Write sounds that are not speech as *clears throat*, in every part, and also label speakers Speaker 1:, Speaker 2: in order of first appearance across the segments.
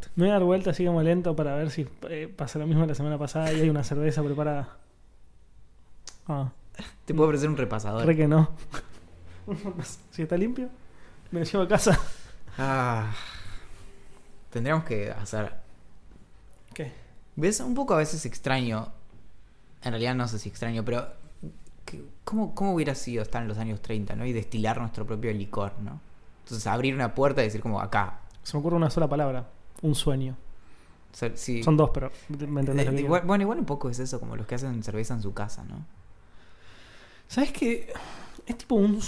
Speaker 1: What?
Speaker 2: Me voy a dar vuelta así como lento para ver si eh, pasa lo mismo la semana pasada y hay una cerveza preparada. Ah,
Speaker 1: Te puedo ofrecer un repasador.
Speaker 2: re que no. *laughs* si está limpio, me lo llevo a casa.
Speaker 1: Ah, tendríamos que hacer.
Speaker 2: ¿Qué?
Speaker 1: ¿Ves? Un poco a veces extraño. En realidad no sé si extraño, pero. ¿Cómo, cómo hubiera sido estar en los años 30, ¿no? Y destilar nuestro propio licor, ¿no? Entonces abrir una puerta y decir como acá.
Speaker 2: Se me ocurre una sola palabra. Un sueño.
Speaker 1: Sí.
Speaker 2: Son dos, pero me entendés lo
Speaker 1: Eh,
Speaker 2: que
Speaker 1: igual-
Speaker 2: digo.
Speaker 1: bueno, igual un poco es eso, como los que hacen cerveza en su casa, ¿no?
Speaker 2: ¿Sabes qué? Es tipo un...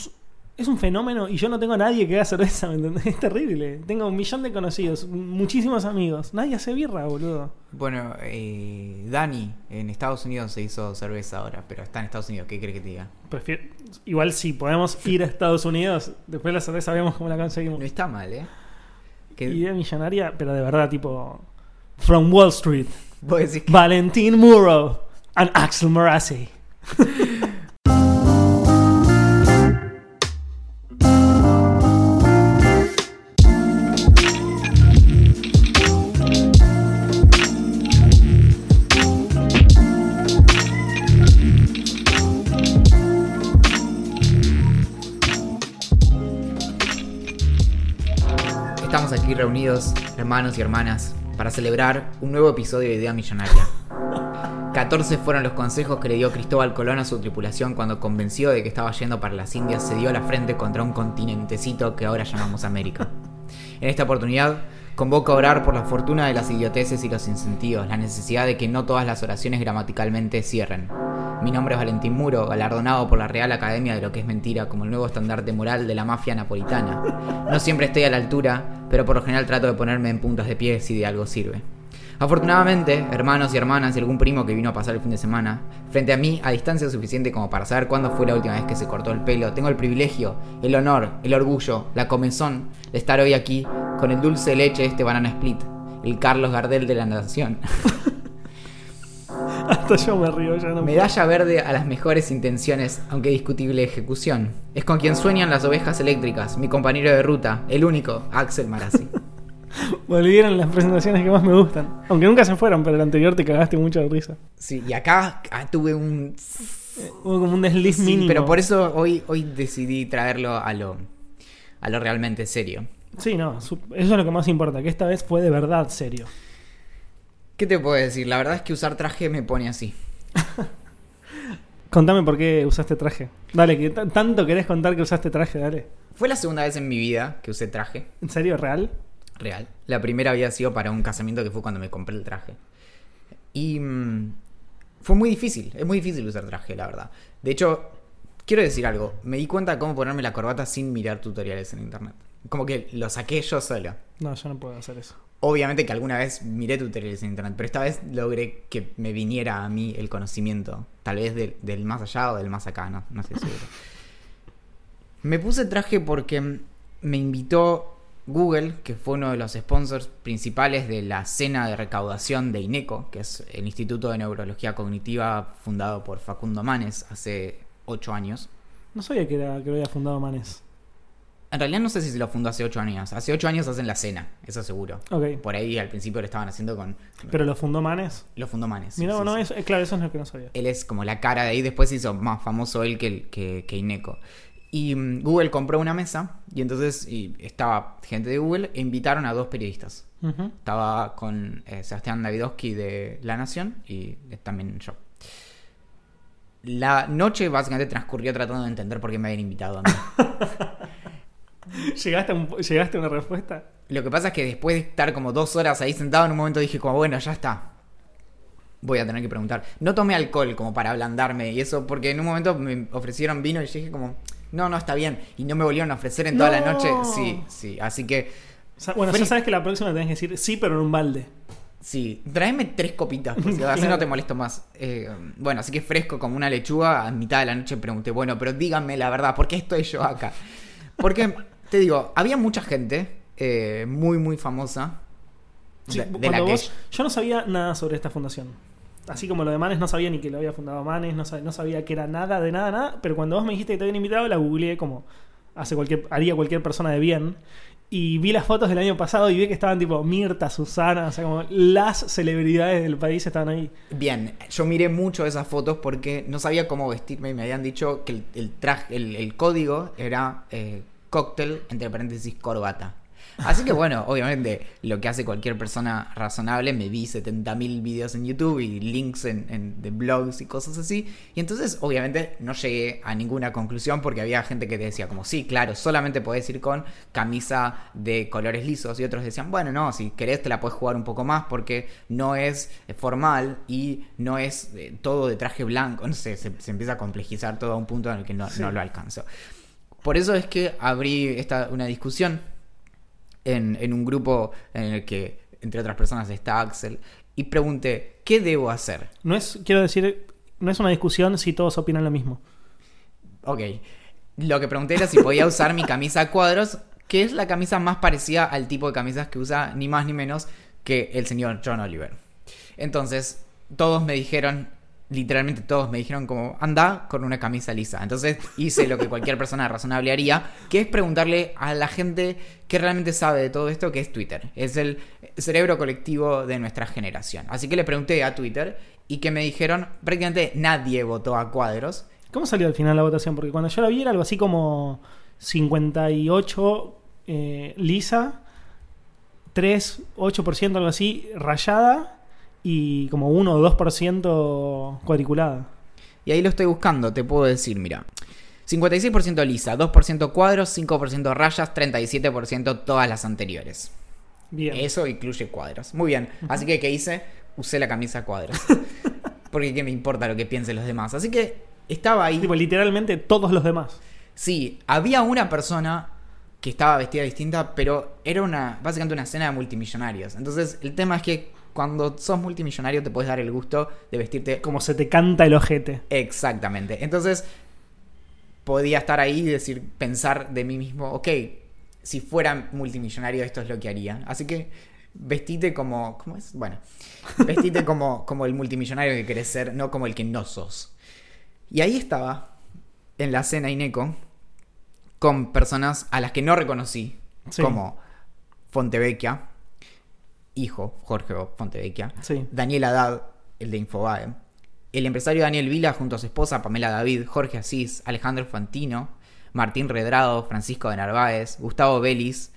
Speaker 2: Es un fenómeno y yo no tengo a nadie que haga cerveza, ¿me entendés? *laughs* Es terrible. Tengo un millón de conocidos, muchísimos amigos. Nadie hace birra, boludo.
Speaker 1: Bueno, eh, Dani en Estados Unidos se hizo cerveza ahora, pero está en Estados Unidos, ¿qué crees que te diga?
Speaker 2: Prefiero- Igual sí, podemos ir a Estados Unidos, después la cerveza vemos cómo la conseguimos.
Speaker 1: No está mal, ¿eh? Que,
Speaker 2: Idea millonaria, pero de verdad, tipo... From Wall Street,
Speaker 1: vos decís que-
Speaker 2: Valentín Muro and Axel Marazzi. *laughs*
Speaker 1: Reunidos, hermanos y hermanas, para celebrar un nuevo episodio de Idea Millonaria. 14 fueron los consejos que le dio Cristóbal Colón a su tripulación cuando convenció de que estaba yendo para las Indias, se dio la frente contra un continentecito que ahora llamamos América. En esta oportunidad, convoco a orar por la fortuna de las idioteces y los incentivos, la necesidad de que no todas las oraciones gramaticalmente cierren. Mi nombre es Valentín Muro, galardonado por la Real Academia de lo que es mentira como el nuevo estandarte moral de la mafia napolitana. No siempre estoy a la altura, pero por lo general trato de ponerme en puntas de pie si de algo sirve. Afortunadamente, hermanos y hermanas y algún primo que vino a pasar el fin de semana, frente a mí, a distancia suficiente como para saber cuándo fue la última vez que se cortó el pelo, tengo el privilegio, el honor, el orgullo, la comezón de estar hoy aquí con el dulce leche de este banana split, el Carlos Gardel de la nación. *laughs* *laughs*
Speaker 2: Hasta yo me río, ya no
Speaker 1: Medalla verde a las mejores intenciones, aunque discutible ejecución. Es con quien sueñan las ovejas eléctricas, mi compañero de ruta, el único, Axel Marazzi. *laughs*
Speaker 2: Volvieron las presentaciones que más me gustan. Aunque nunca se fueron, pero el anterior te cagaste mucho de risa.
Speaker 1: Sí, y acá ah, tuve un
Speaker 2: Hubo como un desliz
Speaker 1: Sí,
Speaker 2: mínimo.
Speaker 1: pero por eso hoy, hoy decidí traerlo a lo, a lo realmente serio.
Speaker 2: Sí, no, eso es lo que más importa, que esta vez fue de verdad serio.
Speaker 1: ¿Qué te puedo decir? La verdad es que usar traje me pone así. *laughs*
Speaker 2: Contame por qué usaste traje. Dale, que tanto querés contar que usaste traje, dale.
Speaker 1: Fue la segunda vez en mi vida que usé traje
Speaker 2: ¿En serio, real?
Speaker 1: real. La primera había sido para un casamiento que fue cuando me compré el traje. Y mm, fue muy difícil, es muy difícil usar traje, la verdad. De hecho, quiero decir algo, me di cuenta de cómo ponerme la corbata sin mirar tutoriales en internet. Como que lo saqué yo solo.
Speaker 2: No, yo no puedo hacer eso.
Speaker 1: Obviamente que alguna vez miré tutoriales en internet, pero esta vez logré que me viniera a mí el conocimiento. Tal vez del, del más allá o del más acá, no, no estoy seguro. Me puse traje porque me invitó Google, que fue uno de los sponsors principales de la cena de recaudación de INECO, que es el Instituto de Neurología Cognitiva fundado por Facundo Manes hace ocho años.
Speaker 2: No sabía que, era, que lo había fundado Manes.
Speaker 1: En realidad no sé si se lo fundó hace ocho años. Hace ocho años hacen la cena, eso seguro.
Speaker 2: Ok.
Speaker 1: Por ahí al principio lo estaban haciendo con...
Speaker 2: Pero lo fundó Manes.
Speaker 1: Lo fundó Manes.
Speaker 2: Mira,
Speaker 1: sí,
Speaker 2: no,
Speaker 1: sí.
Speaker 2: eso- eh, claro, eso es lo que no sabía.
Speaker 1: Él es como la cara de ahí. Después se hizo más famoso él que, que, que Ineco. Y mm, Google compró una mesa y entonces y estaba gente de Google e invitaron a dos periodistas. Estaba con eh, Sebastián Davidowski de La Nación y eh, también yo. La noche básicamente transcurrió tratando de entender por qué me habían invitado a *laughs* mí.
Speaker 2: ¿Llegaste, a un- ¿Llegaste a una respuesta?
Speaker 1: Lo que pasa es que después de estar como dos horas ahí sentado, en un momento dije como, bueno, ya está. Voy a tener que preguntar. No tomé alcohol como para ablandarme y eso, porque en un momento me ofrecieron vino y dije como, no, no, está bien. Y no me volvieron a ofrecer en toda la
Speaker 2: No.
Speaker 1: noche. Sí, sí. Así que,
Speaker 2: O sea, bueno, ya sabes que la próxima tenés que decir sí, pero en un balde.
Speaker 1: sí. Tráeme tres copitas, porque así
Speaker 2: Claro.
Speaker 1: no te molesto más. Eh, bueno, así que fresco como una lechuga. A mitad de la noche pregunté, bueno, pero díganme la verdad, ¿por qué estoy yo acá? Porque, te digo, había mucha gente eh, muy, muy famosa.
Speaker 2: Sí,
Speaker 1: de- la que
Speaker 2: vos- yo no sabía nada sobre esta fundación. Así como lo de Manes, no sabía ni que lo había fundado Manes, no sabía, no sabía que era nada, de nada, nada. Pero cuando vos me dijiste que te habían invitado, la googleé como hace cualquier, haría cualquier persona de bien. Y vi las fotos del año pasado y vi que estaban tipo Mirta, Susana, o sea, como las celebridades del país estaban ahí.
Speaker 1: Bien, yo miré mucho esas fotos porque no sabía cómo vestirme y me habían dicho que el, el traje, el, el código era eh, cóctel, entre paréntesis, corbata. Así que bueno, obviamente lo que hace cualquier persona razonable, me vi 70.000 videos en YouTube y links en, en- de blogs y cosas así. Y entonces obviamente no llegué a ninguna conclusión porque había gente que te decía como sí, claro, solamente podés ir con camisa de colores lisos. Y otros decían, bueno, no, si querés te la puedes jugar un poco más porque no es eh, formal y no es eh, todo de traje blanco. No sé, se, se empieza a complejizar todo a un punto en el que no,
Speaker 2: Sí.
Speaker 1: no lo alcanzo. Por eso es que abrí esta, una discusión en, en un grupo en el que, entre otras personas, está Axel, y pregunté, ¿qué debo hacer?
Speaker 2: No es, quiero decir, no es una discusión si todos opinan lo mismo.
Speaker 1: Ok, lo que pregunté era si podía usar mi camisa a cuadros, que es la camisa más parecida al tipo de camisas que usa ni más ni menos que el señor John Oliver. Entonces, todos me dijeron, literalmente todos me dijeron como, anda con una camisa lisa. Entonces hice lo que cualquier persona razonable haría, que es preguntarle a la gente que realmente sabe de todo esto, que es Twitter. Es el cerebro colectivo de nuestra generación. Así que le pregunté a Twitter y que me dijeron, prácticamente nadie votó a cuadros.
Speaker 2: ¿Cómo salió al final la votación? Porque cuando yo la vi era algo así como 58 eh, lisa, 3, 8% algo así, rayada y como 1 o 2% cuadriculada.
Speaker 1: Y ahí lo estoy buscando, te puedo decir, mira. 56% lisa, 2% cuadros, 5% rayas, 37% todas las anteriores.
Speaker 2: Bien.
Speaker 1: Eso incluye cuadros. Muy bien. Así que, ¿qué hice? Usé la camisa cuadros. *laughs* Porque qué me importa lo que piensen los demás. Así que estaba ahí.
Speaker 2: Tipo, literalmente todos los demás.
Speaker 1: Sí, había una persona que estaba vestida distinta, pero era una básicamente una cena de multimillonarios. Entonces, el tema es que cuando sos multimillonario te puedes dar el gusto de vestirte
Speaker 2: Como se te canta el ojete.
Speaker 1: Exactamente. Entonces, podía estar ahí y decir, pensar de mí mismo, ok, si fuera multimillonario esto es lo que haría. Así que vestite como, ¿cómo es? Bueno, vestite *laughs* como, como el multimillonario que querés ser, no como el que no sos. Y ahí estaba, en la cena Ineco, con personas a las que no reconocí,
Speaker 2: Sí.
Speaker 1: como Fontevecchia, hijo Jorge Fontevecchia,
Speaker 2: Sí.
Speaker 1: Daniel Haddad, el de Infobae, el empresario Daniel Vila junto a su esposa Pamela David, Jorge Asís, Alejandro Fantino, Martín Redrado, Francisco de Narváez, Gustavo Vélez,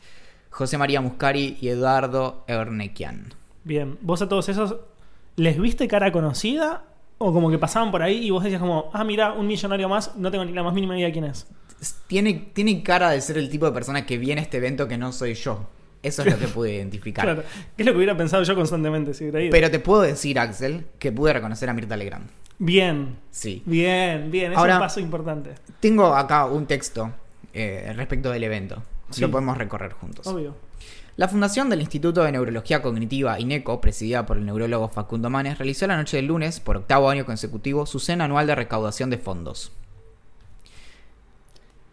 Speaker 1: José María Muscari y Eduardo Ernequian.
Speaker 2: Bien. ¿Vos a todos esos les viste cara conocida? ¿O como que pasaban por ahí y vos decías como, ah, mira, un millonario más, no tengo ni la más mínima idea quién es?
Speaker 1: Tiene, tiene cara de ser el tipo de persona que viene a este evento que no soy yo. Eso es lo que pude identificar.
Speaker 2: Claro. Que es lo que hubiera pensado yo constantemente si hubiera ido.
Speaker 1: Pero te puedo decir, Axel, que pude reconocer a Mirta Legrand.
Speaker 2: Bien.
Speaker 1: Sí.
Speaker 2: Bien, bien. Es
Speaker 1: Ahora-
Speaker 2: un paso importante.
Speaker 1: Tengo acá un texto eh, respecto del evento.
Speaker 2: Sí.
Speaker 1: Lo podemos recorrer juntos.
Speaker 2: Obvio.
Speaker 1: La fundación del Instituto de Neurología Cognitiva INECO, presidida por el neurólogo Facundo Manes, realizó la noche del lunes, por octavo año consecutivo, su cena anual de recaudación de fondos.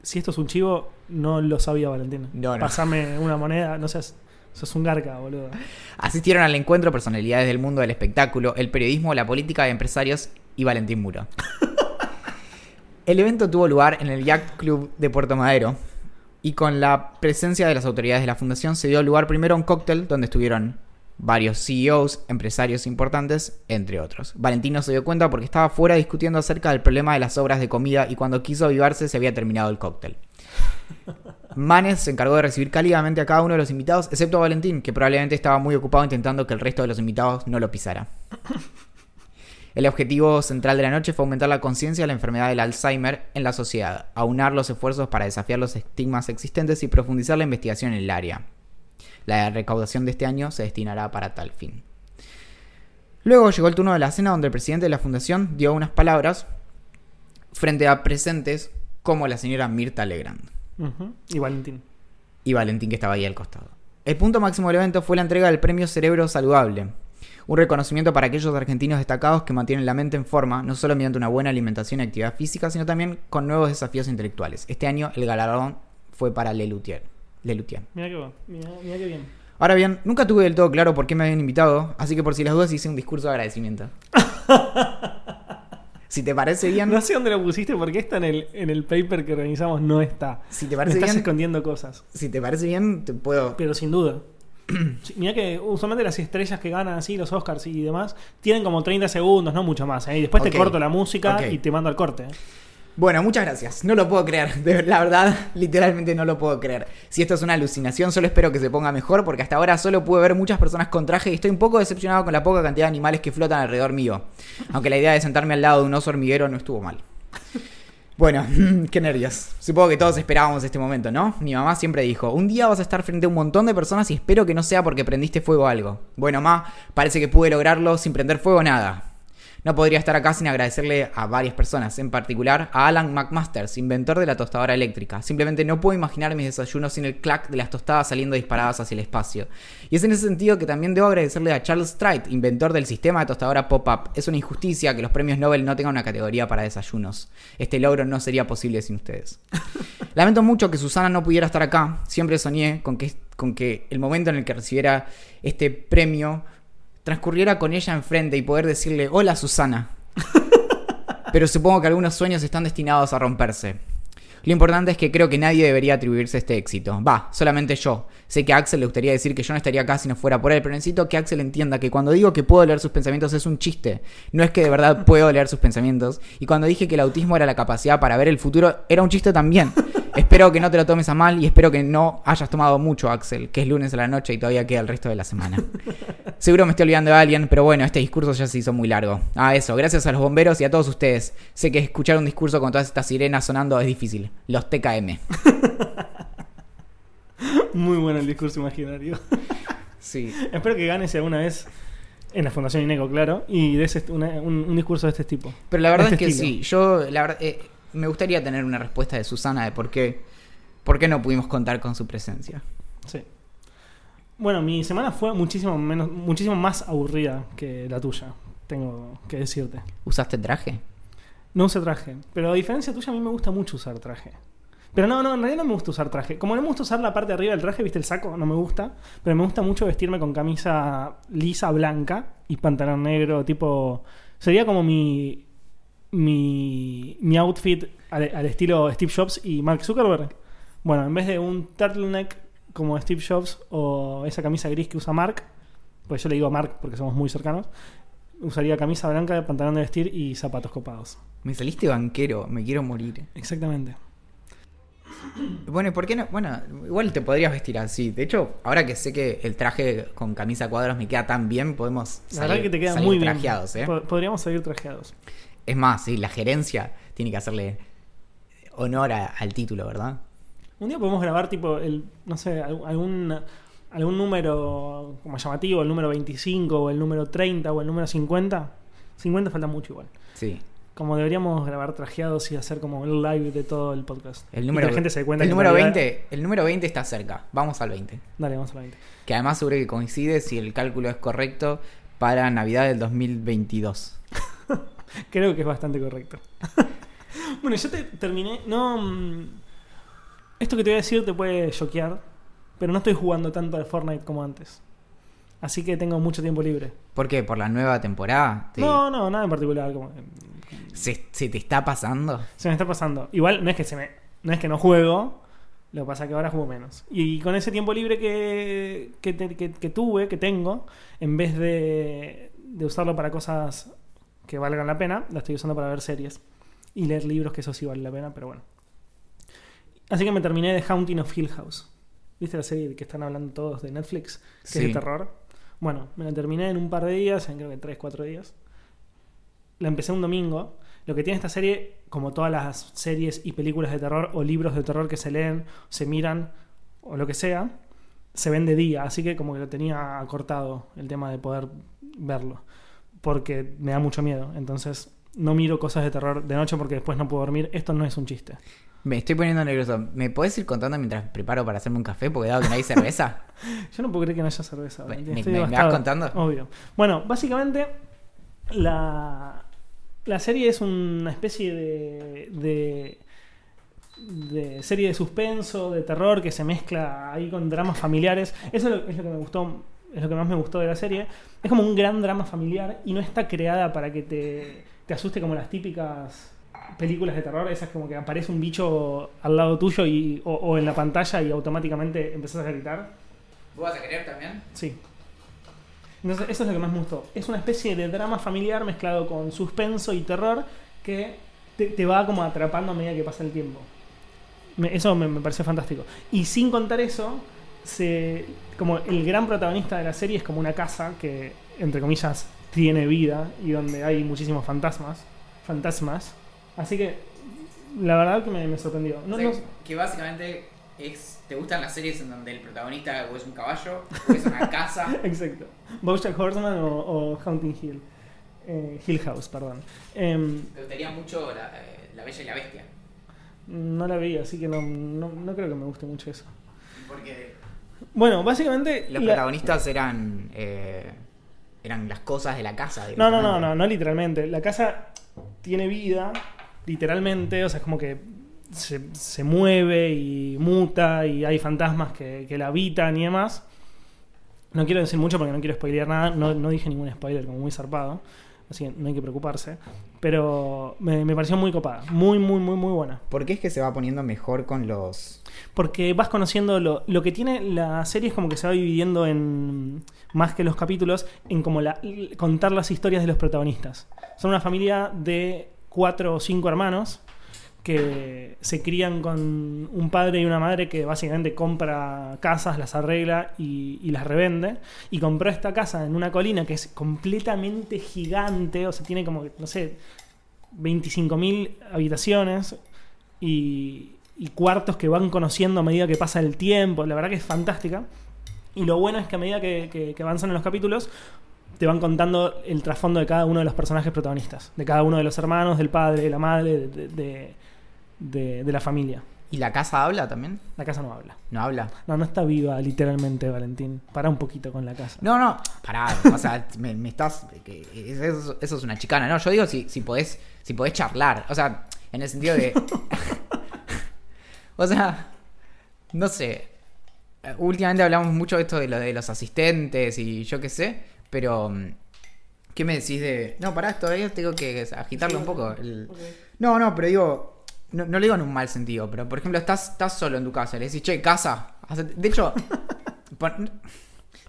Speaker 2: Si esto es un chivo, no lo sabía Valentín.
Speaker 1: No, no.
Speaker 2: Pasame una moneda, no seas. Sos un garca, boludo.
Speaker 1: Asistieron al encuentro personalidades del mundo del espectáculo, el periodismo, la política de empresarios y Valentín Muro. *laughs* El evento tuvo lugar en el Yacht Club de Puerto Madero y con la presencia de las autoridades de la fundación se dio lugar primero a un cóctel donde estuvieron varios CEOs, empresarios importantes, entre otros. Valentino se dio cuenta porque estaba fuera discutiendo acerca del problema de las obras de comida y cuando quiso avivarse se había terminado el cóctel. *laughs* Manes se encargó de recibir cálidamente a cada uno de los invitados, excepto a Valentín, que probablemente estaba muy ocupado intentando que el resto de los invitados no lo pisara. *laughs* El objetivo central de la noche fue aumentar la conciencia de la enfermedad del Alzheimer en la sociedad, aunar los esfuerzos para desafiar los estigmas existentes y profundizar la investigación en el área. La recaudación de este año se destinará para tal fin. Luego llegó el turno de la cena donde el presidente de la fundación dio unas palabras frente a presentes como la señora Mirta Legrand.
Speaker 2: Y Valentín.
Speaker 1: y Valentín que estaba ahí al costado. El punto máximo del evento fue la entrega del premio Cerebro Saludable, un reconocimiento para aquellos argentinos destacados que mantienen la mente en forma, no solo mediante una buena alimentación y actividad física, sino también con nuevos desafíos intelectuales. Este año el galardón fue para Lelutier. Lelutier.
Speaker 2: Mira qué, bueno. Mira, mira qué bien.
Speaker 1: Ahora bien, nunca tuve del todo claro por qué me habían invitado, así que por si las dudas hice un discurso de agradecimiento. *laughs* Si te parece bien,
Speaker 2: No sé dónde lo pusiste porque está en el, en el paper que organizamos, no está.
Speaker 1: si te
Speaker 2: Me
Speaker 1: parece
Speaker 2: estás
Speaker 1: bien,
Speaker 2: escondiendo cosas.
Speaker 1: si te parece bien, te puedo.
Speaker 2: Pero sin duda. *clears throat* Sí, Mira que usualmente las estrellas que ganan así, los Oscars y demás, tienen como 30 segundos, no mucho más. ¿eh? Y después te corto la música y te mando al corte. ¿eh?
Speaker 1: Bueno, muchas gracias. No lo puedo creer. La verdad, *laughs* literalmente no lo puedo creer. Si esto es una alucinación, solo espero que se ponga mejor, porque hasta ahora solo pude ver muchas personas con traje y estoy un poco decepcionado con la poca cantidad de animales que flotan alrededor mío. Aunque la idea de sentarme al lado de un oso hormiguero no estuvo mal. Bueno, *laughs* qué nervios. Supongo que todos esperábamos este momento, ¿no? Mi mamá siempre dijo, un día vas a estar frente a un montón de personas y espero que no sea porque prendiste fuego a algo. Bueno, ma, parece que pude lograrlo sin prender fuego nada. No podría estar acá sin agradecerle a varias personas, en particular a Alan McMasters, inventor de la tostadora eléctrica. Simplemente no puedo imaginar mis desayunos sin el clac de las tostadas saliendo disparadas hacia el espacio. Y es en ese sentido que también debo agradecerle a Charles Stride, inventor del sistema de tostadora pop-up. Es una injusticia que los premios Nobel no tengan una categoría para desayunos. Este logro no sería posible sin ustedes. *laughs* Lamento mucho que Susana no pudiera estar acá. Siempre soñé con que, con que el momento en el que recibiera este premio transcurriera con ella enfrente y poder decirle, hola Susana. *laughs* Pero supongo que algunos sueños están destinados a romperse. Lo importante es que creo que nadie debería atribuirse este éxito. Va, solamente yo. Sé que a Axel le gustaría decir que yo no estaría acá si no fuera por él, pero necesito que Axel entienda que cuando digo que puedo leer sus pensamientos es un chiste. No es que de verdad puedo leer sus pensamientos. Y cuando dije que el autismo era la capacidad para ver el futuro, era un chiste también. *laughs* espero que no te lo tomes a mal y espero que no hayas tomado mucho, Axel, que es lunes a la noche y todavía queda el resto de la semana. *laughs* Seguro me estoy olvidando de alguien, pero bueno, este discurso ya se hizo muy largo. Ah, eso, gracias a los bomberos y a todos ustedes. Sé que escuchar un discurso con todas estas sirenas sonando es difícil. Los TKM. *laughs*
Speaker 2: Muy bueno el discurso imaginario. *laughs*
Speaker 1: Sí.
Speaker 2: Espero que ganes alguna vez en la Fundación Ineco, claro, y des este- un, un discurso de este tipo.
Speaker 1: Pero la verdad
Speaker 2: De
Speaker 1: es que
Speaker 2: este
Speaker 1: sí, yo la verdad, eh, me gustaría tener una respuesta de Susana de por qué, por qué no pudimos contar con su presencia.
Speaker 2: Sí. Bueno, mi semana fue muchísimo menos, muchísimo más aburrida que la tuya, tengo que decirte.
Speaker 1: ¿Usaste traje?
Speaker 2: No usé traje, pero a diferencia tuya a mí me gusta mucho usar traje. Pero no, no, en realidad no me gusta usar traje. Como no me gusta usar la parte de arriba del traje, viste el saco, no me gusta. Pero me gusta mucho vestirme con camisa lisa blanca y pantalón negro, tipo... Sería como mi... Mi, mi outfit al, al estilo Steve Jobs y Mark Zuckerberg. Bueno, en vez de un turtleneck como Steve Jobs o esa camisa gris que usa Mark, pues yo le digo Mark porque somos muy cercanos, usaría camisa blanca, pantalón de vestir y zapatos copados.
Speaker 1: Me saliste banquero, me quiero morir.
Speaker 2: Exactamente.
Speaker 1: Bueno, ¿y por qué no? Bueno, igual te podrías vestir así. De hecho, ahora que sé que el traje con camisa a cuadros me queda tan bien, podemos
Speaker 2: La verdad
Speaker 1: salir,
Speaker 2: que te queda
Speaker 1: salir
Speaker 2: muy bien.
Speaker 1: ¿eh?
Speaker 2: Po- Podríamos salir trajeados.
Speaker 1: Es más, sí, la gerencia tiene que hacerle honor a- al título, ¿verdad?
Speaker 2: Un día podemos grabar tipo el, no sé, al- algún algún número como llamativo, el número 25 o el número 30 o el número 50. 50 falta mucho igual.
Speaker 1: Sí.
Speaker 2: Como deberíamos grabar trajeados y hacer como el live de todo el podcast.
Speaker 1: El
Speaker 2: Y
Speaker 1: número,
Speaker 2: que la gente se cuenta
Speaker 1: el
Speaker 2: que
Speaker 1: número
Speaker 2: realidad-
Speaker 1: 20, el número 20 está cerca. Vamos al 20.
Speaker 2: Dale, vamos a la 20.
Speaker 1: Que además seguro que coincide si el cálculo es correcto para Navidad del 2022. *laughs*
Speaker 2: Creo que es bastante correcto. *laughs* bueno, yo te terminé. No. mm, Esto que te voy a decir te puede choquear. Pero no estoy jugando tanto al Fortnite como antes. Así que tengo mucho tiempo libre.
Speaker 1: ¿Por qué? ¿Por la nueva temporada? ¿Te-
Speaker 2: No, no, nada en particular. Como,
Speaker 1: ¿Se, se te está pasando?
Speaker 2: se me está pasando. Igual no es que se me. No es que no juego. Lo que pasa es que ahora juego menos. Y con ese tiempo libre que, que, te- que- que tuve, que tengo, en vez de, de usarlo para cosas que valgan la pena, la estoy usando para ver series. Y leer libros, que eso sí vale la pena, pero bueno. Así que me terminé de Haunting of Hill House. ¿Viste la serie que están hablando todos de Netflix? Que es de terror. Bueno, me la terminé en un par de días, en creo que 3, 4 días. La empecé un domingo. Lo que tiene esta serie, como todas las series y películas de terror o libros de terror que se leen, se miran o lo que sea, se ven de día. Así que como que lo tenía acortado el tema de poder verlo. Porque me da mucho miedo. Entonces no miro cosas de terror de noche porque después no puedo dormir. Esto no es un chiste.
Speaker 1: Me estoy poniendo nervioso. ¿Me podés ir contando mientras preparo para hacerme un café? Porque dado que no hay cerveza. *laughs*
Speaker 2: Yo no puedo creer que no haya cerveza.
Speaker 1: ¿me- me- me vas
Speaker 2: devastado.
Speaker 1: contando?
Speaker 2: Obvio. Bueno, básicamente la, la serie es una especie de, de, de serie de suspenso, de terror que se mezcla ahí con dramas familiares. Eso es lo, es lo que me gustó es lo que más me gustó de la serie. Es como un gran drama familiar y no está creada para que te, te asuste como las típicas películas de terror, esas como que aparece un bicho al lado tuyo y, o, o en la pantalla y automáticamente empezás a gritar.
Speaker 1: ¿Vos vas a querer también?
Speaker 2: Sí. Entonces, eso es lo que más me gustó. Es una especie de drama familiar mezclado con suspenso y terror que te, te va como atrapando a medida que pasa el tiempo. Me- eso me, me pareció fantástico. Y sin contar eso, se, como el gran protagonista de la serie es como una casa que, entre comillas, tiene vida y donde hay muchísimos fantasmas. Fantasmas. Así que, la verdad que me, me sorprendió. No,
Speaker 1: O sea,
Speaker 2: no-
Speaker 1: que básicamente es, ¿te gustan las series en donde el protagonista o es un caballo o es una casa? *laughs*
Speaker 2: Exacto. Bojack Horseman o, o Haunting Hill. Eh, Hill House, perdón. Em,
Speaker 1: Me gustaría mucho la, eh, la Bella y la Bestia.
Speaker 2: no la vi, así que no, no, no creo que me guste mucho eso.
Speaker 1: Porque
Speaker 2: Bueno, básicamente...
Speaker 1: los
Speaker 2: la-
Speaker 1: protagonistas eran eh, eran las cosas de la casa.
Speaker 2: No, no, no, no, no literalmente. La casa tiene vida, literalmente, o sea, es como que se, se mueve y muta y hay fantasmas que, que la habitan y demás. No quiero decir mucho porque no quiero spoilear nada, no, no dije ningún spoiler como muy zarpado, así que no hay que preocuparse. Pero me, me pareció muy copada, muy, muy, muy, muy buena.
Speaker 1: ¿Por qué es que se va poniendo mejor con los
Speaker 2: Porque vas conociendo lo, lo que tiene la serie es como que se va dividiendo en más que los capítulos en como la, contar las historias de los protagonistas. Son una familia de cuatro o cinco hermanos que se crían con un padre y una madre que básicamente compra casas, las arregla y, las revende. Y compró esta casa en una colina que es completamente gigante, o sea, tiene como, no sé, 25.000 habitaciones y, cuartos que van conociendo a medida que pasa el tiempo. La verdad que es fantástica. Y lo bueno es que a medida que, que- que avanzan en los capítulos, te van contando el trasfondo de cada uno de los personajes protagonistas. De cada uno de los hermanos, del padre, de la madre, de, de- de- de la familia.
Speaker 1: ¿Y la casa habla también?
Speaker 2: La casa no habla.
Speaker 1: No habla.
Speaker 2: No, no está viva literalmente, Valentín. Para un poquito con la casa.
Speaker 1: No, no, pará, o sea, me, me estás. que Eso, eso es una chicana, ¿no? Yo digo si, si podés. Si podés charlar. O sea, en el sentido de. *laughs* o sea. No sé. Últimamente hablamos mucho de esto de lo de los asistentes y yo qué sé. Pero. mm, ¿Qué me decís de.? No, pará, todavía tengo que agitarlo un poco. el- No, no, pero digo. No, no lo digo en un mal sentido, pero por ejemplo, estás, estás solo en tu casa. Le decís, che, casa. hacete-". De hecho. *laughs* pon-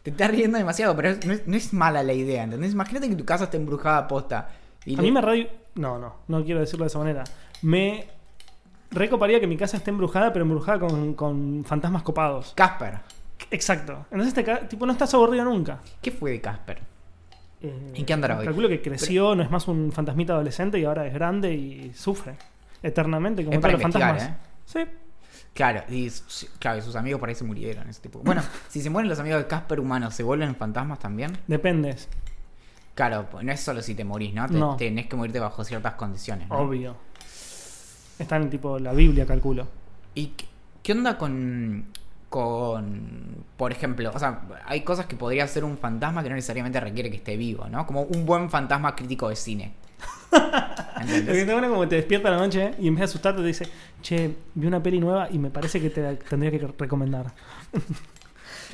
Speaker 1: te estás riendo demasiado, pero no, es, no es mala la idea, ¿entendés? Imagínate que tu casa está embrujada posta. Y
Speaker 2: A
Speaker 1: le-
Speaker 2: mí me radio... No, no, no quiero decirlo de esa manera. Me recoparía que mi casa esté embrujada, pero embrujada con, con fantasmas copados.
Speaker 1: Casper.
Speaker 2: Exacto. Entonces, te tipo, no estás aburrido nunca.
Speaker 1: ¿Qué fue de Casper?
Speaker 2: Eh,
Speaker 1: ¿En qué andará hoy?
Speaker 2: Calculo que creció, no es más un fantasmita adolescente y ahora es grande y sufre eternamente como
Speaker 1: Es
Speaker 2: todos los fantasmas.
Speaker 1: ¿eh?
Speaker 2: Sí.
Speaker 1: Claro, y, claro, y sus amigos por ahí se murieron. Ese tipo. Bueno, *laughs* si se mueren los amigos de Casper humanos, ¿se vuelven fantasmas también?
Speaker 2: Depende,
Speaker 1: Claro, no es solo si te morís, ¿no? Te-
Speaker 2: No.
Speaker 1: Tenés que morirte bajo ciertas condiciones. ¿no?
Speaker 2: obvio. Está en tipo la Biblia, calculo.
Speaker 1: ¿Y qué, qué onda con, con, por ejemplo, o sea, hay cosas que podría ser un fantasma que no necesariamente requiere que esté vivo, ¿no? Como un buen fantasma crítico de cine.
Speaker 2: Lo que está bueno es como te despierta a la noche y en vez de asustarte te dice, che, vi una peli nueva y me parece que te la tendría que recomendar. *laughs*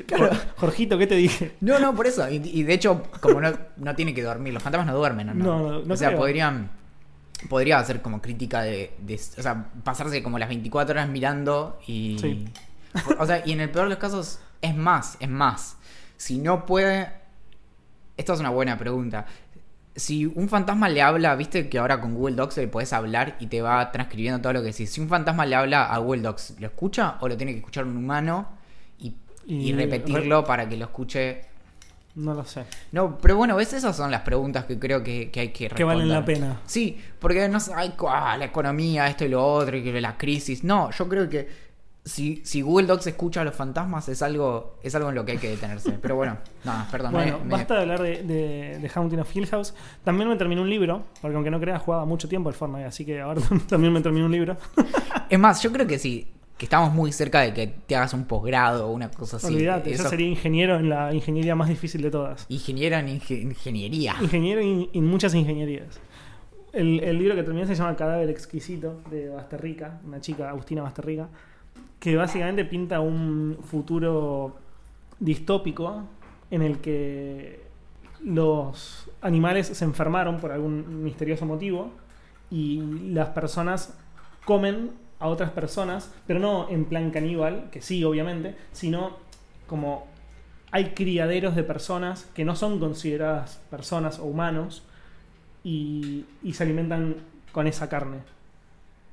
Speaker 1: Claro.
Speaker 2: Jorgito, ¿qué te dije?
Speaker 1: No, no, por eso. Y, y de hecho, como no, no tiene que dormir, los fantasmas no duermen, ¿no?
Speaker 2: No, no, no
Speaker 1: o sea,
Speaker 2: creo.
Speaker 1: podrían. Podría hacer como crítica de, de- O sea, pasarse como las 24 horas mirando y.
Speaker 2: Sí.
Speaker 1: O sea, y en el peor de los casos, es más, es más. Si no puede. Esta es una buena pregunta. Si un fantasma le habla, viste que ahora con Google Docs le puedes hablar y te va transcribiendo todo lo que decís. Si un fantasma le habla a Google Docs, ¿lo escucha o lo tiene que escuchar un humano y, y
Speaker 2: Y-
Speaker 1: repetirlo para que lo escuche
Speaker 2: No lo sé.
Speaker 1: no, pero bueno, ¿ves? Esas son las preguntas que creo que, que hay que responder.
Speaker 2: Que valen la pena.
Speaker 1: Sí, porque no sé, ay, la economía, esto y lo otro, y la crisis. No, yo creo que si, si Google Docs escucha a los fantasmas es algo, es algo en lo que hay que detenerse. Pero bueno, *laughs* no, perdón.
Speaker 2: Bueno,
Speaker 1: me- me-
Speaker 2: basta de hablar de, de, de Haunting of Hill House. También me terminé un libro, porque aunque no creas, jugaba mucho tiempo al Fortnite, así que ahora *laughs* también me terminé un libro. *laughs*
Speaker 1: Es más, yo creo que sí, que estamos muy cerca de que te hagas un posgrado o una cosa así.
Speaker 2: Olvídate,
Speaker 1: Eso-
Speaker 2: yo sería ingeniero en la ingeniería más difícil de todas.
Speaker 1: Ingeniero en inge- ingeniería.
Speaker 2: Ingeniero en, en muchas ingenierías. El, el libro que terminé se llama Cadáver Exquisito, de Basterrica, una chica, Agustina Basterrica, que básicamente pinta un futuro distópico en el que los animales se enfermaron por algún misterioso motivo y las personas comen a otras personas, pero no en plan caníbal, que sí, obviamente, sino como hay criaderos de personas que no son consideradas personas o humanos y, y se alimentan con esa carne.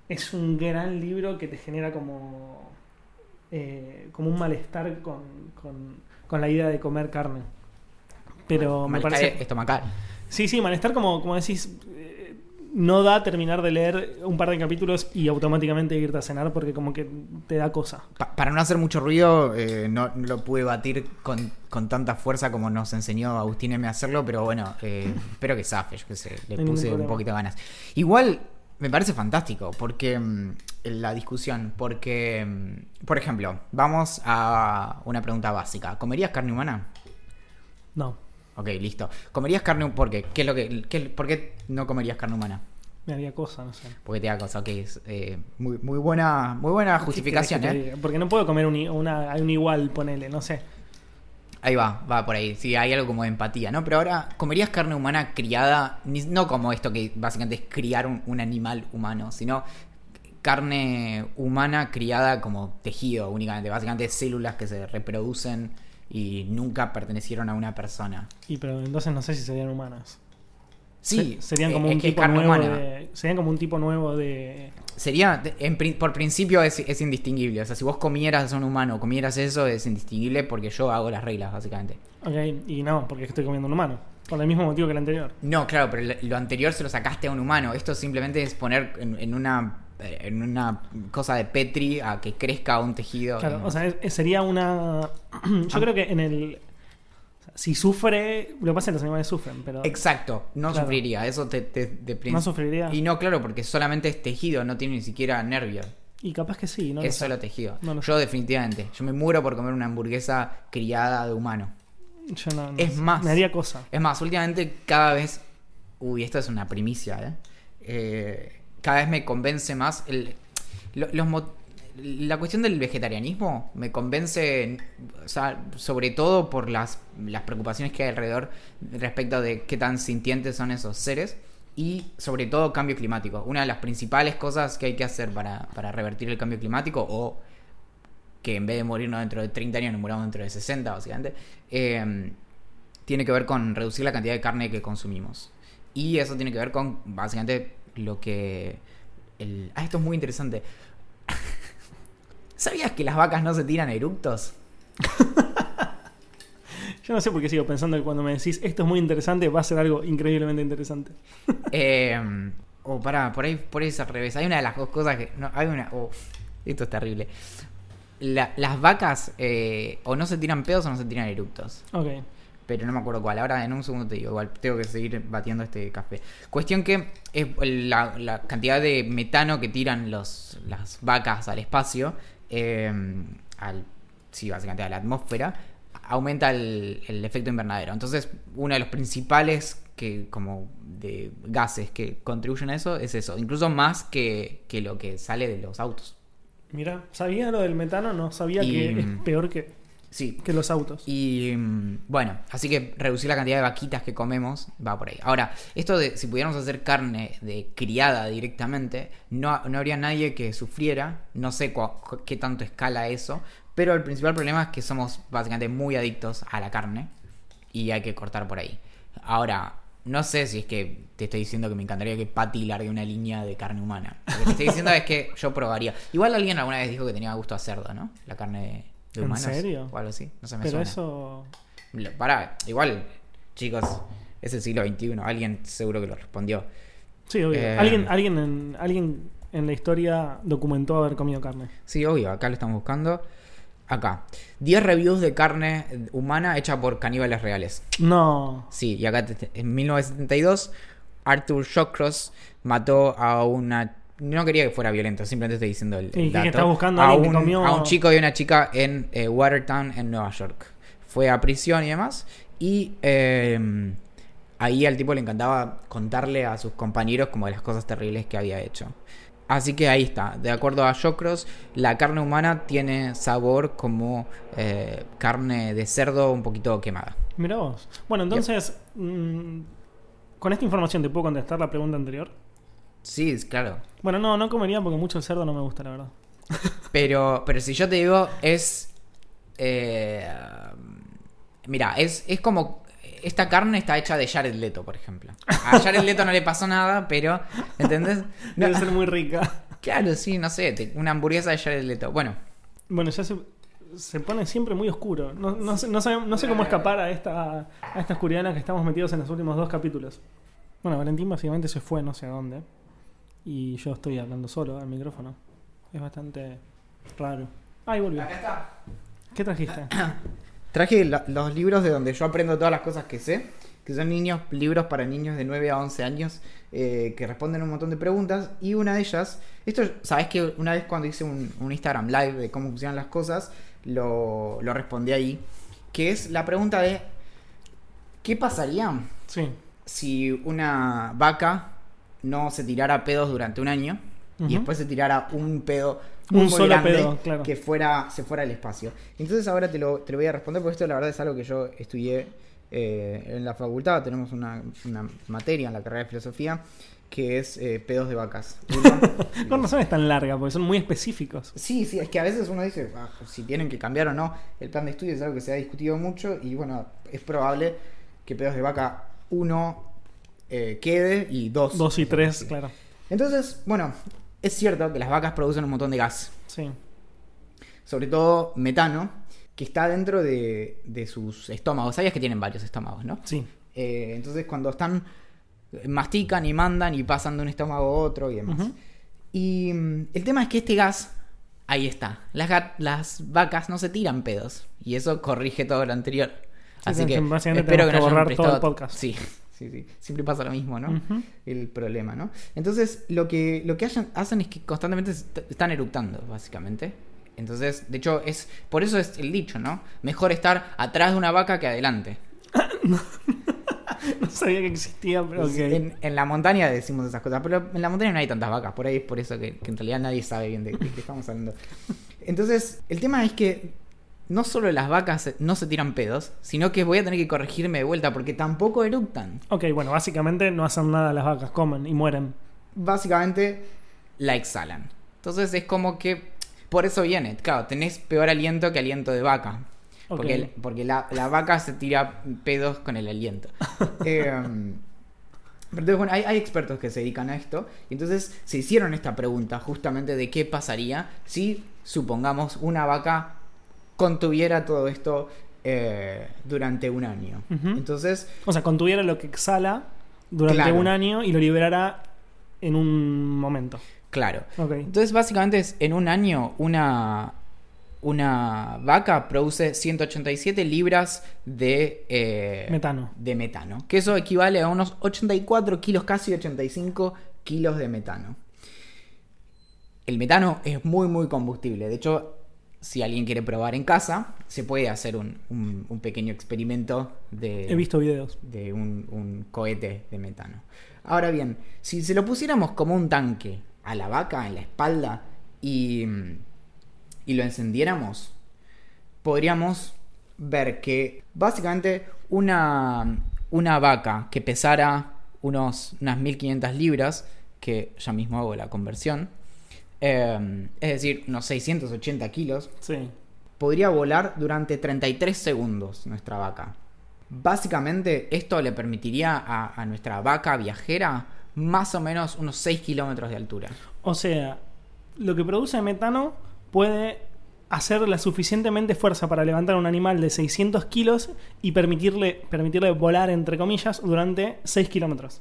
Speaker 2: Es un gran libro que te genera como, eh, como un malestar con, con, con la idea de comer carne. Pero me
Speaker 1: Malestar
Speaker 2: parece...
Speaker 1: estomacal.
Speaker 2: Sí, sí, malestar como, como decís, eh, no da terminar de leer un par de capítulos y automáticamente irte a cenar porque como que te da cosa.
Speaker 1: Pa- para no hacer mucho ruido, eh, no, no lo pude batir con, con tanta fuerza como nos enseñó Agustín M a hacerlo, pero bueno, eh, *laughs* espero que zafe, yo qué sé, le
Speaker 2: No
Speaker 1: puse un poquito de ganas. Igual me parece fantástico, porque mm, la discusión, porque, mm, por ejemplo, vamos a una pregunta básica. ¿Comerías carne humana?
Speaker 2: No,
Speaker 1: Ok, listo. ¿Comerías carne ¿Por qué? ¿Qué es lo que, qué- ¿Por qué no comerías carne humana?
Speaker 2: me haría cosa, no sé.
Speaker 1: Porque te da cosa, ok. Es, eh, muy, muy buena, muy buena justificación,
Speaker 2: ¿Qué querés
Speaker 1: ¿eh?
Speaker 2: Porque no puedo comer un, una, un igual, ponele, no sé.
Speaker 1: Ahí va, va por ahí. Sí, hay algo como de empatía, ¿no? Pero ahora, ¿comerías carne humana criada? No como esto que básicamente es criar un, un animal humano, sino carne humana criada como tejido únicamente. Básicamente células que se reproducen y nunca pertenecieron a una persona.
Speaker 2: Y pero entonces no sé si serían humanas.
Speaker 1: Sí,
Speaker 2: Se- serían
Speaker 1: eh,
Speaker 2: como
Speaker 1: es
Speaker 2: un
Speaker 1: que
Speaker 2: tipo
Speaker 1: carne
Speaker 2: nuevo
Speaker 1: humana.
Speaker 2: de, serían como un tipo nuevo de
Speaker 1: Sería, en por principio es, es indistinguible. O sea, si vos comieras a un humano, comieras eso, es indistinguible porque yo hago las reglas, básicamente.
Speaker 2: Ok, y no, porque estoy comiendo un humano. Por el mismo motivo que el anterior.
Speaker 1: No, claro, pero lo- lo anterior se lo sacaste a un humano. Esto simplemente es poner en, en una en una cosa de Petri a que crezca un tejido.
Speaker 2: Claro,
Speaker 1: Eh,
Speaker 2: o sea, sería una. *clears throat* Yo creo que en el. Si sufre. Lo que pasa es que los animales sufren, pero.
Speaker 1: Exacto, no
Speaker 2: Claro.
Speaker 1: sufriría. Eso te, te-
Speaker 2: No sufriría.
Speaker 1: Y no, claro, porque solamente es tejido, no tiene ni siquiera nervios.
Speaker 2: Y capaz que sí, ¿no? lo
Speaker 1: es
Speaker 2: sé.
Speaker 1: solo tejido.
Speaker 2: No lo
Speaker 1: Yo definitivamente, yo me muero por comer una hamburguesa criada de humano.
Speaker 2: Yo no- no
Speaker 1: Es
Speaker 2: sé.
Speaker 1: más.
Speaker 2: Me haría cosa.
Speaker 1: Es más, últimamente cada vez. Uy, esto es una primicia, ¿eh? Eh, cada vez me convence más. El, la cuestión del vegetarianismo me convence, sobre todo por las, preocupaciones que hay alrededor respecto de qué tan sintientes son esos seres y sobre todo cambio climático. Una de las principales cosas que hay que hacer para, para revertir el cambio climático o que en vez de morirnos dentro de 30 años nos muramos dentro de 60 básicamente, eh, tiene que ver con reducir la cantidad de carne que consumimos. Y eso tiene que ver con básicamente lo que... El... Ah, esto es muy interesante. *laughs* ¿Sabías que las vacas no se tiran eructos? *laughs*
Speaker 2: Yo no sé por qué sigo pensando que cuando me decís esto es muy interesante, va a ser algo increíblemente interesante. *laughs*
Speaker 1: Eh, o pará, por ahí, por ahí es al revés. Hay una de las dos cosas que. No, hay una. oh, esto es terrible. La- las vacas eh, o no se tiran pedos o no se tiran eructos.
Speaker 2: Ok.
Speaker 1: Pero no me acuerdo cuál. Ahora en un segundo te digo. Igual tengo que seguir batiendo este café. Cuestión que es la, la cantidad de metano que tiran los, las vacas al espacio. eh, al, sí, básicamente a la atmósfera. Aumenta el, el efecto invernadero. Entonces, uno de los principales que como de gases que contribuyen a eso es eso. Incluso más que, que lo que sale de los autos.
Speaker 2: Mira, sabía lo del metano, no sabía
Speaker 1: Y-
Speaker 2: que es peor que,
Speaker 1: Sí,
Speaker 2: que los autos.
Speaker 1: Y mm, bueno, así que reducir la cantidad de vaquitas que comemos va por ahí. Ahora, esto de si pudiéramos hacer carne de criada directamente, no, no habría nadie que sufriera. No sé cua- cu- qué tanto escala eso. Pero el principal problema es que somos básicamente muy adictos a la carne. Y hay que cortar por ahí. Ahora, no sé si es que te estoy diciendo que me encantaría que Patty largue una línea de carne humana. Lo que te estoy diciendo es que yo probaría. Igual alguien alguna vez dijo que tenía gusto a cerdo, ¿no? La carne de, de
Speaker 2: ¿En
Speaker 1: humanos.
Speaker 2: serio?
Speaker 1: O algo así. No se me
Speaker 2: Pero
Speaker 1: suena.
Speaker 2: eso.
Speaker 1: Pará, igual, chicos, es el siglo XXI. Alguien seguro que lo respondió.
Speaker 2: Sí, obvio.
Speaker 1: Eh.
Speaker 2: Alguien, alguien, en, alguien en la historia documentó haber comido carne.
Speaker 1: Sí, obvio, acá lo estamos buscando. Acá. 10 reviews de carne humana hecha por caníbales reales.
Speaker 2: No.
Speaker 1: Sí, y acá en 1972 Arthur Shawcross mató a una... No quería que fuera violento, simplemente estoy diciendo el, el
Speaker 2: ¿Y qué,
Speaker 1: dato.
Speaker 2: está buscando a
Speaker 1: un,
Speaker 2: comió-
Speaker 1: a un chico y una chica en eh, Watertown, en Nueva York. Fue a prisión y demás. Y eh, ahí al tipo le encantaba contarle a sus compañeros como de las cosas terribles que había hecho. Así que ahí está. De acuerdo a Jocros, la carne humana tiene sabor como eh, carne de cerdo un poquito quemada.
Speaker 2: Mira vos. Bueno, entonces, mm, con esta información te puedo contestar la pregunta anterior.
Speaker 1: Sí, es claro.
Speaker 2: Bueno, no, no comería porque mucho el cerdo no me gusta, la verdad. *laughs*
Speaker 1: Pero, pero si yo te digo, es. eh, mira, es, es como. Esta carne está hecha de Jared Leto, por ejemplo. A Jared Leto no le pasó nada, pero. ¿Entendés? *laughs*
Speaker 2: Debe ser muy rica. *laughs*
Speaker 1: claro, sí, no sé. te- una hamburguesa de Jared Leto. Bueno,
Speaker 2: Bueno, ya se, se pone siempre muy oscuro. No, no sé, no, sabemos- no sé cómo escapar a esta, a esta oscuridad en la que estamos metidos en los últimos dos capítulos. Bueno, Valentín básicamente se fue no sé a dónde. Y yo estoy hablando solo al micrófono. Es bastante raro. Ahí volvió.
Speaker 1: está.
Speaker 2: ¿Qué trajiste? *clears throat*
Speaker 1: Traje los libros de donde yo aprendo todas las cosas que sé, que son niños, libros para niños de 9 a 11 años eh, que responden un montón de preguntas. Y una de ellas, esto, sabes que una vez cuando hice un, un Instagram live de cómo funcionan las cosas, lo, lo respondí ahí, que es la pregunta de, ¿qué pasaría
Speaker 2: Sí.
Speaker 1: si una vaca no se tirara pedos durante un año y después se tirara un pedo muy,
Speaker 2: Un
Speaker 1: muy
Speaker 2: solo
Speaker 1: grande
Speaker 2: pedo, claro.
Speaker 1: que fuera se fuera al espacio. Entonces ahora te lo, te lo voy a responder porque esto la verdad es algo que yo estudié eh, en la facultad. Tenemos una, una materia en la carrera de filosofía que es eh, pedos de vacas. *laughs*
Speaker 2: Con razón es tan larga, porque son muy específicos.
Speaker 1: Sí, sí, es que a veces uno dice "Ah, si tienen que cambiar o no el plan de estudio es algo que se ha discutido mucho y bueno, es probable que pedos de vaca 1 quede y 2
Speaker 2: Dos y tres, claro.
Speaker 1: Entonces, bueno, es cierto que las vacas producen un montón de gas,
Speaker 2: Sí.
Speaker 1: sobre todo metano, que está dentro de, de sus estómagos. Sabías que tienen varios estómagos, ¿no?
Speaker 2: Sí.
Speaker 1: Eh, entonces, cuando están, mastican y mandan y pasan de un estómago a otro y demás. Y mm, el tema es que este gas, ahí está. Las, las vacas no se tiran pedos. Y eso corrige todo lo anterior. Así
Speaker 2: que
Speaker 1: que espero que no hayan
Speaker 2: borrar todo el podcast.
Speaker 1: Sí, sí, sí. Siempre pasa lo mismo, ¿no? El problema, ¿no? Entonces, lo que, lo que hayan- hacen es que constantemente est- están eructando, básicamente. Entonces, de hecho, es por eso es el dicho, ¿no? Mejor estar atrás de una vaca que adelante. *laughs*
Speaker 2: No sabía que existía, pero ok.
Speaker 1: en, en la montaña decimos esas cosas, pero en la montaña no hay tantas vacas, por ahí es por eso que, que en realidad nadie sabe bien de, de qué estamos hablando. Entonces, el tema es que no solo las vacas no se tiran pedos, sino que voy a tener que corregirme de vuelta porque tampoco eructan.
Speaker 2: Ok, bueno, básicamente no hacen nada las vacas, comen y mueren.
Speaker 1: Básicamente la exhalan. Entonces es como que por eso viene, claro, tenés peor aliento que aliento de vaca.
Speaker 2: Ok.
Speaker 1: Porque, el- porque la, la vaca se tira pedos con el aliento. *laughs* Eh, pero entonces, bueno, hay, hay expertos que se dedican a esto. Y entonces se hicieron esta pregunta justamente de qué pasaría si, supongamos, una vaca contuviera todo esto eh, durante un año. Entonces,
Speaker 2: O sea, contuviera lo que exhala durante
Speaker 1: Claro.
Speaker 2: un año y lo liberará en un momento.
Speaker 1: claro. Entonces, básicamente es en un año una, una vaca produce 187 libras de eh,
Speaker 2: Metano.
Speaker 1: de metano. Que eso equivale a unos 84 kilos, casi 85 kilos de metano. El metano es muy, muy combustible. De hecho, si alguien quiere probar en casa, se puede hacer un, un- un pequeño experimento de,
Speaker 2: He visto videos.
Speaker 1: de un, un cohete de metano. Ahora bien, si se lo pusiéramos como un tanque a la vaca en la espalda y, y lo encendiéramos, podríamos ver que básicamente una, una vaca que pesara unos, unas 1500 libras, que ya mismo hago la conversión, eh, es decir, unos 680 kilos,
Speaker 2: Sí.
Speaker 1: podría volar durante 33 segundos nuestra vaca. Básicamente esto le permitiría a, a nuestra vaca viajera más o menos unos 6 kilómetros de altura.
Speaker 2: O sea, lo que produce metano puede hacer la suficientemente fuerza para levantar un animal de 600 kilos y permitirle, permitirle volar, entre comillas, durante 6 kilómetros.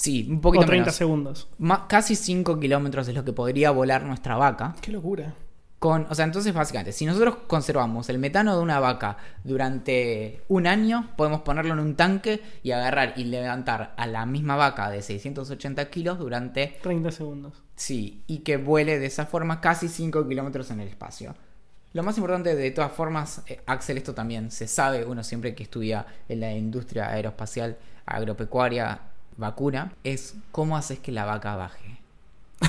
Speaker 1: Sí, un
Speaker 2: O
Speaker 1: poquito
Speaker 2: 30
Speaker 1: menos.
Speaker 2: segundos.
Speaker 1: Ma- casi 5 kilómetros es lo que podría volar nuestra vaca.
Speaker 2: Qué locura.
Speaker 1: Con, o sea, entonces básicamente, si nosotros conservamos el metano de una vaca durante un año, podemos ponerlo en un tanque y agarrar y levantar a la misma vaca de 680 kilos durante
Speaker 2: 30 segundos.
Speaker 1: Sí, y que vuele de esa forma casi 5 kilómetros en el espacio. Lo más importante, de todas formas, eh, Axel, esto también se sabe, uno siempre que estudia en la industria aeroespacial, agropecuaria, vacuna, es cómo haces que la vaca baje. *laughs*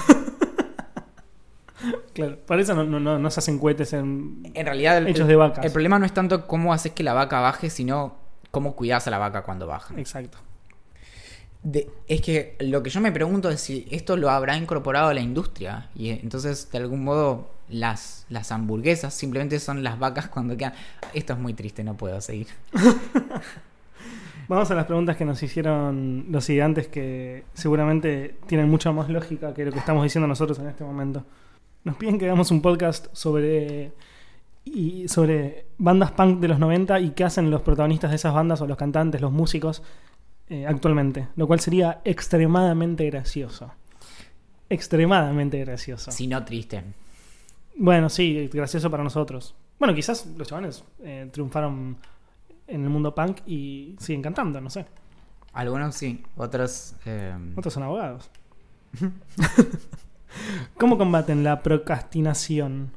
Speaker 2: Claro, por eso no, no, no, no se hacen cohetes en...
Speaker 1: En realidad, el,
Speaker 2: Hechos de vacas.
Speaker 1: el problema no es tanto cómo haces que la vaca baje, sino cómo cuidas a la vaca cuando baja.
Speaker 2: Exacto.
Speaker 1: De- es que lo que yo me pregunto es si esto lo habrá incorporado la industria. Y eh, entonces, de algún modo, las, las hamburguesas simplemente son las vacas cuando quedan. Esto es muy triste, no puedo seguir. *laughs*
Speaker 2: Vamos a las preguntas que nos hicieron los gigantes que seguramente tienen mucha más lógica que lo que estamos diciendo nosotros en este momento. Nos piden que hagamos un podcast sobre y sobre bandas punk de los 90 y qué hacen los protagonistas de esas bandas o los cantantes, los músicos eh, actualmente, lo cual sería extremadamente gracioso. Extremadamente gracioso.
Speaker 1: Si no triste.
Speaker 2: Bueno, sí, gracioso para nosotros. Bueno, quizás los chavales eh, triunfaron en el mundo punk y siguen cantando, no sé.
Speaker 1: Algunos sí, otros. eh,
Speaker 2: Otros son abogados. *laughs* ¿Cómo combaten la procrastinación?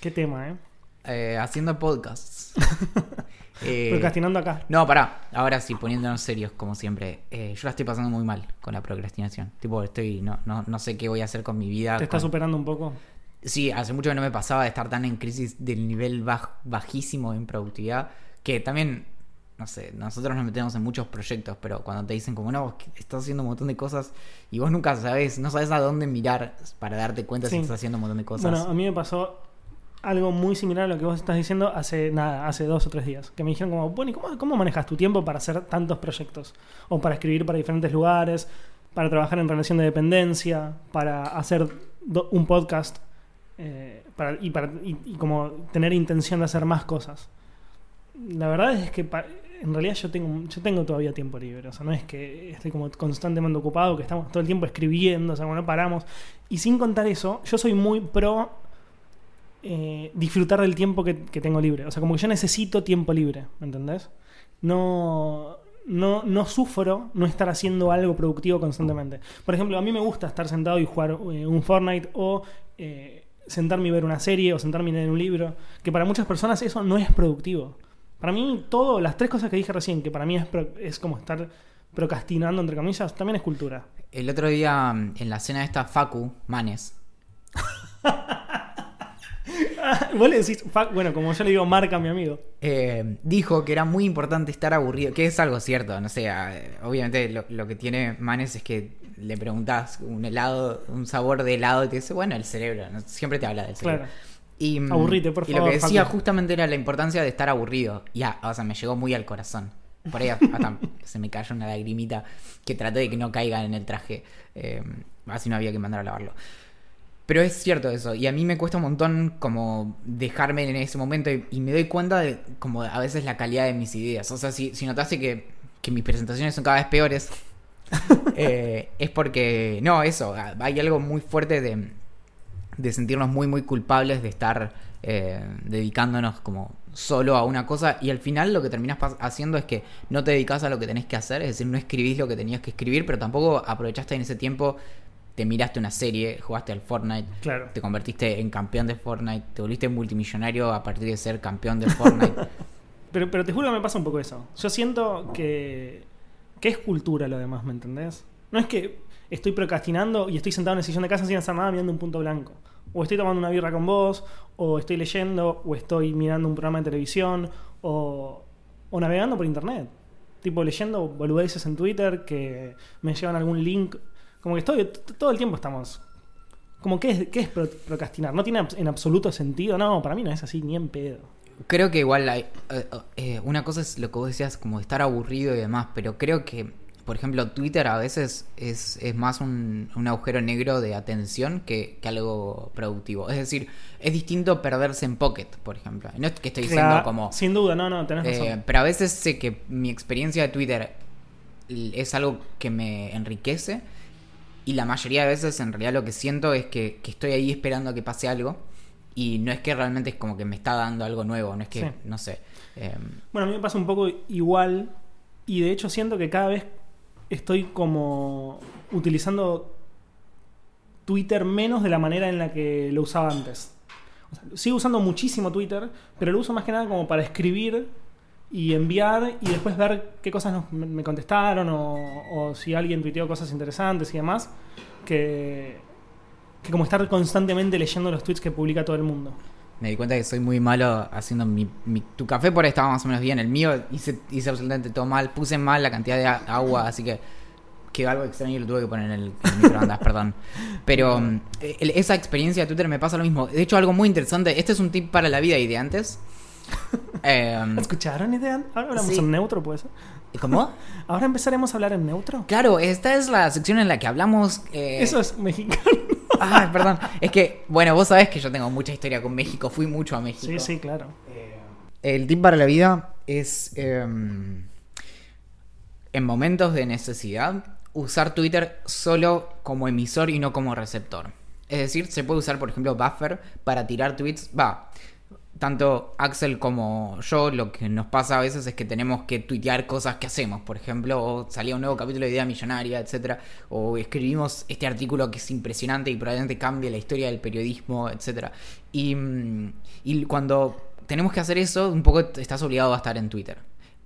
Speaker 2: Qué tema, ¿eh?
Speaker 1: eh, haciendo podcasts. *laughs* Eh,
Speaker 2: Procrastinando acá.
Speaker 1: No, pará. Ahora sí, poniéndonos serios, como siempre. Eh, yo la estoy pasando muy mal con la procrastinación. Tipo, estoy. No, no, no sé qué voy a hacer con mi vida.
Speaker 2: ¿Te está
Speaker 1: con-
Speaker 2: superando un poco?
Speaker 1: Sí, hace mucho que no me pasaba de estar tan en crisis del nivel baj- bajísimo en productividad. Que también, no sé, nosotros nos metemos en muchos proyectos, pero cuando te dicen como, no, vos estás haciendo un montón de cosas y vos nunca sabes, no sabes a dónde mirar para darte cuenta
Speaker 2: Sí.
Speaker 1: si estás haciendo un montón de cosas.
Speaker 2: Bueno, a mí me pasó algo muy similar a lo que vos estás diciendo hace nada, hace dos o tres días. Que me dijeron como, bueno, ¿y cómo, cómo manejas tu tiempo para hacer tantos proyectos? O para escribir para diferentes lugares, para trabajar en relación de dependencia, para hacer do- un podcast eh, para, y, para, y, y como tener intención de hacer más cosas. La verdad es que en realidad yo tengo, yo tengo todavía tiempo libre. O sea, no es que estoy como constantemente ocupado, que estamos todo el tiempo escribiendo, o sea, no paramos. Y sin contar eso, yo soy muy pro eh, disfrutar del tiempo que, que tengo libre. O sea, como que yo necesito tiempo libre, ¿me entendés? No, no, no sufro no estar haciendo algo productivo constantemente. Por ejemplo, a mí me gusta estar sentado y jugar eh, un Fortnite o eh, sentarme y ver una serie o sentarme y leer un libro, que para muchas personas eso no es productivo. Para mí, todo, las tres cosas que dije recién, que para mí es, pro- es como estar procrastinando, entre comillas, también es cultura.
Speaker 1: El otro día, mm, en la cena de esta Facu, Manes, *laughs*
Speaker 2: Vos le decís, bueno, como yo le digo, marca a mi amigo.
Speaker 1: eh, dijo que era muy importante estar aburrido, que es algo cierto, no sé, eh, obviamente lo, lo que tiene Manes es que le preguntas un helado, un sabor de helado y te dice, bueno, el cerebro, siempre te habla del cerebro.
Speaker 2: Claro.
Speaker 1: Y, mm,
Speaker 2: Aburrite, por
Speaker 1: y
Speaker 2: favor,
Speaker 1: lo que decía justamente era la importancia de estar aburrido. Ya, o sea, me llegó muy al corazón. Por ahí hasta *laughs* se me cayó una lagrimita que traté de que no caiga en el traje. eh, así no había que mandar a lavarlo. Pero es cierto eso, y a mí me cuesta un montón como dejarme en ese momento y, y me doy cuenta de como a veces la calidad de mis ideas. O sea, si, si notaste que, que mis presentaciones son cada vez peores, *laughs* eh, es porque, no, eso, hay algo muy fuerte de, de sentirnos muy, muy culpables de estar eh, dedicándonos como solo a una cosa y al final lo que terminas haciendo es que no te dedicas a lo que tenés que hacer, es decir, no escribís lo que tenías que escribir, pero tampoco aprovechaste en ese tiempo, te miraste una serie, jugaste al Fortnite,
Speaker 2: Claro.
Speaker 1: te convertiste en campeón de Fortnite, te volviste multimillonario a partir de ser campeón de Fortnite. *laughs*
Speaker 2: Pero, pero te juro que me pasa un poco eso. Yo siento que, que es cultura lo demás, ¿me entendés? No es que estoy procrastinando y estoy sentado en el sillón de casa sin hacer nada mirando un punto blanco. O estoy tomando una birra con vos, o estoy leyendo, o estoy mirando un programa de televisión, o, o navegando por internet. Tipo leyendo boludeces en Twitter que me llevan algún link. Como que estoy, todo el tiempo estamos. Como, ¿qué es, qué es pro- procrastinar? ¿No tiene en absoluto sentido? No, para mí no es así, ni en pedo.
Speaker 1: Creo que igual hay, eh, eh, una cosa es lo que vos decías, como estar aburrido y demás, pero creo que, por ejemplo, Twitter a veces es, es más un, un agujero negro de atención que, que algo productivo. Es decir, es distinto perderse en Pocket, por ejemplo. No es que estoy diciendo
Speaker 2: Claro,
Speaker 1: como...
Speaker 2: Sin duda, no, no, tenés
Speaker 1: eh,
Speaker 2: razón.
Speaker 1: pero a veces sé que mi experiencia de Twitter es algo que me enriquece y la mayoría de veces en realidad lo que siento es que, que estoy ahí esperando a que pase algo y no es que realmente es como que me está dando algo nuevo, no es que,
Speaker 2: Sí.
Speaker 1: no sé. eh,
Speaker 2: Bueno, a mí me pasa un poco igual y de hecho siento que cada vez estoy como utilizando Twitter menos de la manera en la que lo usaba antes. Sigo usando muchísimo Twitter, pero lo uso más que nada como para escribir y enviar y después ver qué cosas nos- me me contestaron o, o si alguien tuiteó cosas interesantes y demás. Que, que como estar constantemente leyendo los tweets que publica todo el mundo.
Speaker 1: Me di cuenta que soy muy malo haciendo mi, mi- tu café por ahí estaba más o menos bien. El mío hice, hice absolutamente todo mal. Puse mal la cantidad de agua, así que quedó algo extraño y lo tuve que poner en el, en el microondas, perdón. Pero *laughs* el- esa experiencia de Twitter me pasa lo mismo. De hecho, algo muy interesante. Este es un tip para la vida y de antes. *laughs* Em,
Speaker 2: ¿Escucharon idea? Ahora hablamos
Speaker 1: Sí.
Speaker 2: en neutro, ¿puede ser?
Speaker 1: ¿Cómo? *laughs*
Speaker 2: Ahora empezaremos a hablar en neutro.
Speaker 1: Claro, esta es la sección en la que hablamos. eh,
Speaker 2: Eso es mexicano.
Speaker 1: Ay, perdón. Es que, bueno, vos sabés que yo tengo mucha historia con México. Fui mucho a México.
Speaker 2: Sí, sí, claro.
Speaker 1: El tip para la vida es em, en momentos de necesidad usar Twitter solo como emisor y no como receptor. Es decir, se puede usar, por ejemplo, Buffer para tirar tweets. Va, tanto Axel como yo, lo que nos pasa a veces es que tenemos que tuitear cosas que hacemos. Por ejemplo, o salía un nuevo capítulo de Idea Millonaria, etcétera, O escribimos este artículo que es impresionante y probablemente cambie la historia del periodismo, etcétera. Y, mm, y cuando tenemos que hacer eso, un poco estás obligado a estar en Twitter.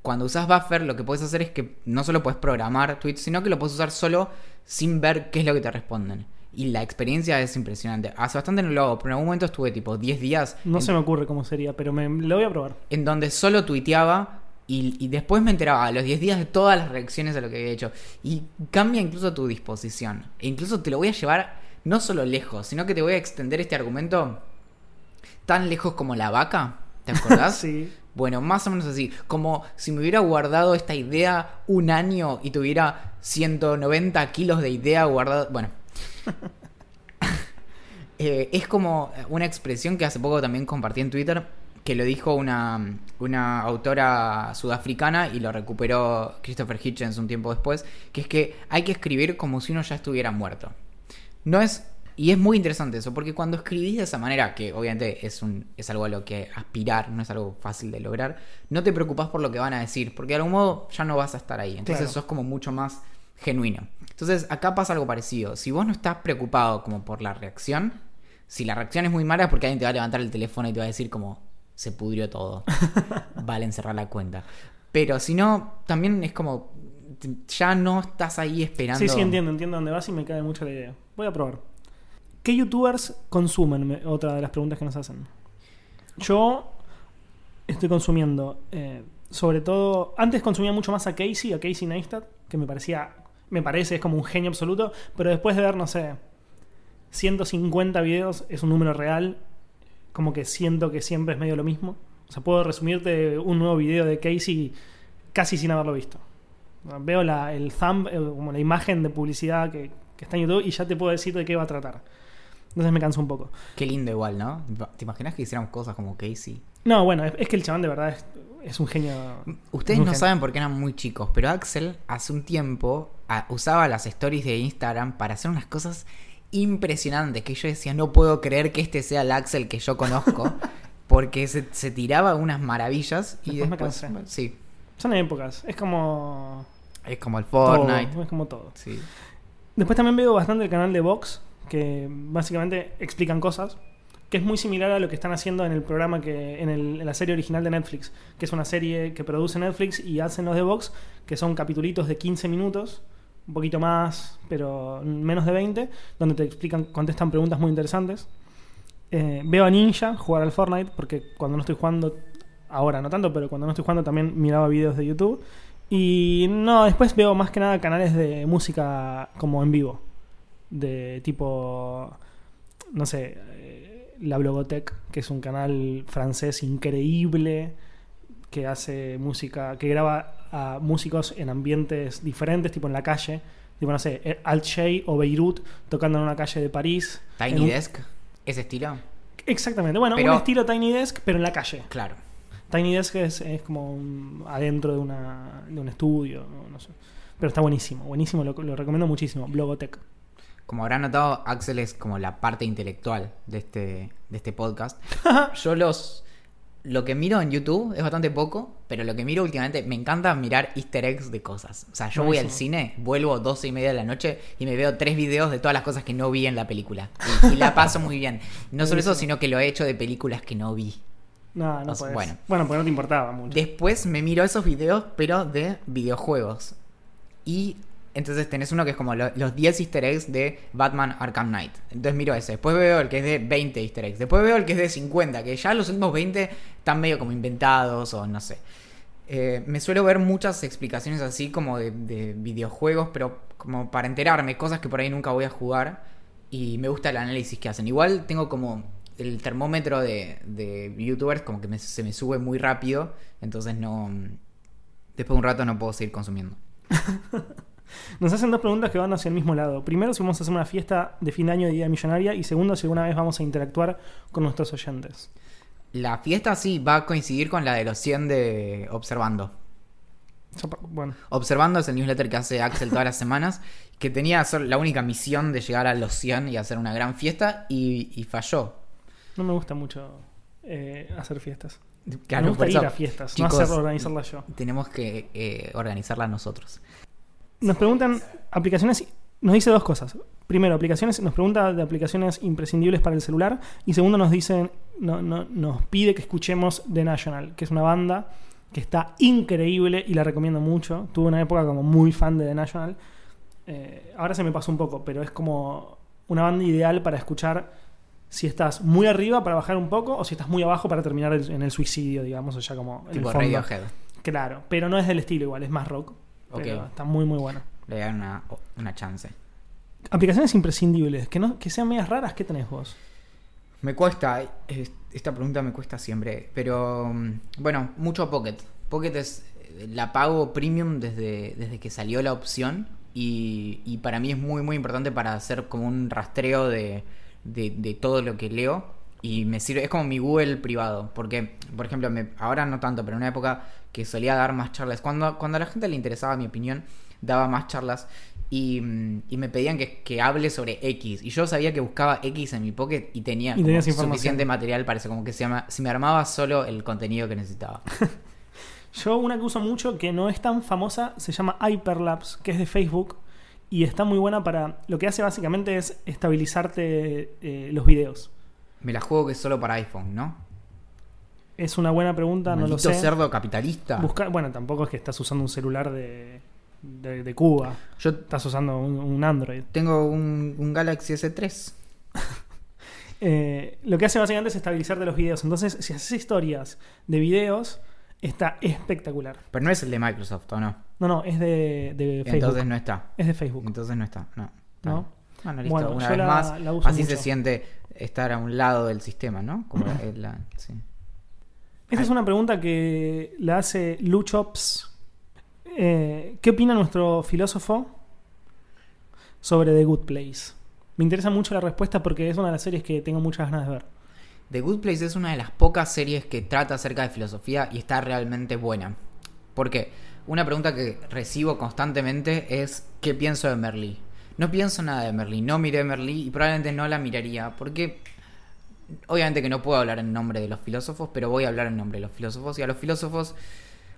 Speaker 1: Cuando usas Buffer, lo que puedes hacer es que no solo puedes programar tweets, sino que lo puedes usar solo sin ver qué es lo que te responden. Y la experiencia es impresionante. Hace bastante no lo hago, pero en algún momento estuve tipo 10 días
Speaker 2: No
Speaker 1: en-
Speaker 2: se me ocurre cómo sería, pero me, lo voy a probar.
Speaker 1: en donde solo tuiteaba y, y después me enteraba a los 10 días de todas las reacciones a lo que había hecho. Y cambia incluso tu disposición. E incluso te lo voy a llevar no solo lejos, sino que te voy a extender este argumento tan lejos como la vaca. ¿Te acordás? *laughs*
Speaker 2: Sí.
Speaker 1: Bueno, más o menos así. Como si me hubiera guardado esta idea un año y tuviera 190 kilos de idea guardado. Bueno. *laughs* Eh, es como una expresión que hace poco también compartí en Twitter, que lo dijo una, una autora sudafricana y lo recuperó Christopher Hitchens un tiempo después, que es que hay que escribir como si uno ya estuviera muerto. No es... Y es muy interesante eso, porque cuando escribís de esa manera, que obviamente es, un, es algo a lo que aspirar, no es algo fácil de lograr, no te preocupás por lo que van a decir, porque de algún modo ya no vas a estar ahí. Entonces
Speaker 2: Claro.
Speaker 1: sos como mucho más genuino. Entonces acá pasa algo parecido. Si vos no estás preocupado como por la reacción, si la reacción es muy mala es porque alguien te va a levantar el teléfono y te va a decir como se pudrió todo. *laughs* vale encerrar la cuenta. Pero si no, también es como ya no estás ahí esperando.
Speaker 2: Sí, sí, entiendo, entiendo dónde vas y me cae mucho la idea. Voy a probar. ¿Qué youtubers consumen? Me- Otra de las preguntas que nos hacen. Yo estoy consumiendo, eh, sobre todo, antes consumía mucho más a Casey, a Casey Neistat, que me parecía, me parece, es como un genio absoluto, pero después de ver, no sé, 150 videos, es un número real, como que siento que siempre es medio lo mismo. O sea, puedo resumirte un nuevo video de Casey casi sin haberlo visto. Veo la, el thumb, como la imagen de publicidad que, que está en YouTube y ya te puedo decir de qué va a tratar. Entonces me canso un poco.
Speaker 1: Qué lindo igual, ¿no? ¿Te imaginas que hiciéramos cosas como Casey?
Speaker 2: No, bueno, es, es que el chabón de verdad es, es un genio.
Speaker 1: Ustedes
Speaker 2: un
Speaker 1: no
Speaker 2: genio.
Speaker 1: saben por qué eran muy chicos, pero Axel hace un tiempo ah, usaba las stories de Instagram para hacer unas cosas impresionantes que yo decía, no puedo creer que este sea el Axel que yo conozco, *laughs* porque se, se tiraba unas maravillas y
Speaker 2: Después me
Speaker 1: después...
Speaker 2: cansé.
Speaker 1: sí,
Speaker 2: Son épocas, es como.
Speaker 1: es como el
Speaker 2: todo,
Speaker 1: Fortnite.
Speaker 2: es como todo.
Speaker 1: Sí.
Speaker 2: Después también veo bastante el canal de Vox, que básicamente explican cosas, que es muy similar a lo que están haciendo en el programa que en, la serie original de Netflix, que es una serie que produce Netflix y hacen los de Vox, que son capitulitos de 15 minutos, un poquito más, pero menos de 20, donde te explican, contestan preguntas muy interesantes. Eh, veo a Ninja jugar al Fortnite, porque cuando no estoy jugando, ahora no tanto, pero cuando no estoy jugando también miraba videos de YouTube. Y no, después veo más que nada canales de música como en vivo. De tipo, no sé, La Blogotech, que es un canal francés increíble, que hace música, que graba a músicos en ambientes diferentes, tipo en la calle. Tipo, no sé, Altshay o Beirut tocando en una calle de París.
Speaker 1: Tiny
Speaker 2: un-
Speaker 1: Desk, ese estilo.
Speaker 2: Exactamente, bueno,
Speaker 1: Pero-
Speaker 2: un estilo Tiny Desk, pero en la calle.
Speaker 1: Claro.
Speaker 2: Tiny Desk es, es como un- adentro de, una, de un estudio, no, no sé. Pero está buenísimo, buenísimo, lo, lo recomiendo muchísimo. Blogotech.
Speaker 1: Como habrán notado, Axel es como la parte intelectual de este, de este podcast. *laughs* Yo los. Lo que miro en YouTube es bastante poco, pero lo que miro últimamente me encanta mirar easter eggs de cosas. O sea, yo voy al cine, vuelvo 12 y media de la noche y me veo tres videos de todas las cosas que no vi en la película. Y, y la paso muy bien. No solo eso, sino que lo he hecho de películas que no vi.
Speaker 2: No, no
Speaker 1: O sea,
Speaker 2: podés.
Speaker 1: bueno.
Speaker 2: Bueno. porque no te importaba mucho.
Speaker 1: Después me miro esos videos, pero de videojuegos. Y Entonces tenés uno que es como lo- los 10 easter eggs de Batman Arkham Knight. Entonces miro ese. Después veo el que es de 20 easter eggs. Después veo el que es de 50, que ya los últimos 20 están medio como inventados o no sé. Eh, me suelo ver muchas explicaciones así como de, de videojuegos, pero como para enterarme, cosas que por ahí nunca voy a jugar. Y me gusta el análisis que hacen. Igual tengo como el termómetro de, de youtubers como que se me sube muy rápido. Entonces no... Después de un rato no puedo seguir consumiendo. *laughs*
Speaker 2: Nos hacen dos preguntas que van hacia el mismo lado. Primero, si vamos a hacer una fiesta de fin de año de Día Millonaria. Y segundo, si alguna vez vamos a interactuar con nuestros oyentes.
Speaker 1: La fiesta sí va a coincidir con la de los 100 de Observando.
Speaker 2: Bueno,
Speaker 1: Observando es el newsletter que hace Axel todas las semanas, que tenía la única misión de llegar a los 100 y hacer una gran fiesta y, y falló.
Speaker 2: no me gusta mucho eh, hacer fiestas.
Speaker 1: Claro,
Speaker 2: me gusta ir a fiestas,
Speaker 1: chicos,
Speaker 2: no hacer organizarlas yo.
Speaker 1: Tenemos que eh, organizarla nosotros.
Speaker 2: Nos preguntan aplicaciones. Nos dice dos cosas. Primero, aplicaciones. Nos pregunta de aplicaciones imprescindibles para el celular. Y segundo, nos dicen, no, no- nos pide que escuchemos The National, que es una banda que está increíble y la recomiendo mucho. Tuve una época como muy fan de The National. Eh, ahora se me pasó un poco, pero es como una banda ideal para escuchar si estás muy arriba para bajar un poco o si estás muy abajo para terminar el- en el suicidio, digamos, o ya como en
Speaker 1: Tipo
Speaker 2: el fondo.
Speaker 1: Radiohead.
Speaker 2: Claro, pero no es del estilo igual, es más rock. Pero está muy muy bueno.
Speaker 1: Le dan una, una chance.
Speaker 2: Aplicaciones imprescindibles, que no que sean medias raras, ¿qué tenés vos?
Speaker 1: Me cuesta, esta pregunta me cuesta siempre, pero mm, bueno, mucho Pocket. Pocket es, la pago premium desde, desde que salió la opción y, y para mí es muy muy importante para hacer como un rastreo de, de, de todo lo que leo y me sirve, es como mi Google privado, porque por ejemplo, me- ahora no tanto, pero en una época que solía dar más charlas, cuando, cuando a la gente le interesaba mi opinión, daba más charlas y, mm, y me pedían que, que hable sobre X. Y yo sabía que buscaba X en mi pocket y tenía
Speaker 2: Y
Speaker 1: como suficiente material para eso, como que se, llama, se me armaba solo el contenido que necesitaba. *laughs*
Speaker 2: Yo una que uso mucho que no es tan famosa se llama Hyperlapse, que es de Facebook y está muy buena para lo que hace básicamente es estabilizarte eh, los videos.
Speaker 1: Me la juego que es solo para iPhone, ¿no?
Speaker 2: Es una buena pregunta, no lo sé.
Speaker 1: cerdo capitalista.
Speaker 2: Busca- bueno, tampoco es que estás usando un celular de, de, de Cuba,
Speaker 1: Yo
Speaker 2: estás usando un, un Android.
Speaker 1: tengo un, un Galaxy S3. *laughs*
Speaker 2: Eh, lo que hace básicamente es estabilizarte los videos. Entonces, si haces historias de videos, está espectacular.
Speaker 1: Pero no es el de Microsoft, ¿o no?
Speaker 2: No, no, es de, de Facebook.
Speaker 1: Entonces no está.
Speaker 2: Es de Facebook.
Speaker 1: Entonces no está. No.
Speaker 2: ¿No?
Speaker 1: Bueno, listo.
Speaker 2: Bueno,
Speaker 1: una vez
Speaker 2: la-
Speaker 1: más.
Speaker 2: la
Speaker 1: así
Speaker 2: mucho.
Speaker 1: se siente estar a un lado del sistema, ¿no? Como *clears throat* la- sí.
Speaker 2: Esta es una pregunta que la hace Luchops. Eh, ¿Qué opina nuestro filósofo sobre The Good Place? Me interesa mucho la respuesta porque es una de las series que tengo muchas ganas de ver.
Speaker 1: The Good Place es una de las pocas series que trata acerca de filosofía y está realmente buena. ¿Por qué? Una pregunta que recibo constantemente es ¿qué pienso de Merlí? No pienso nada de Merlí, no miré Merlí y probablemente no la miraría porque obviamente que no puedo hablar en nombre de los filósofos, pero voy a hablar en nombre de los filósofos y a los filósofos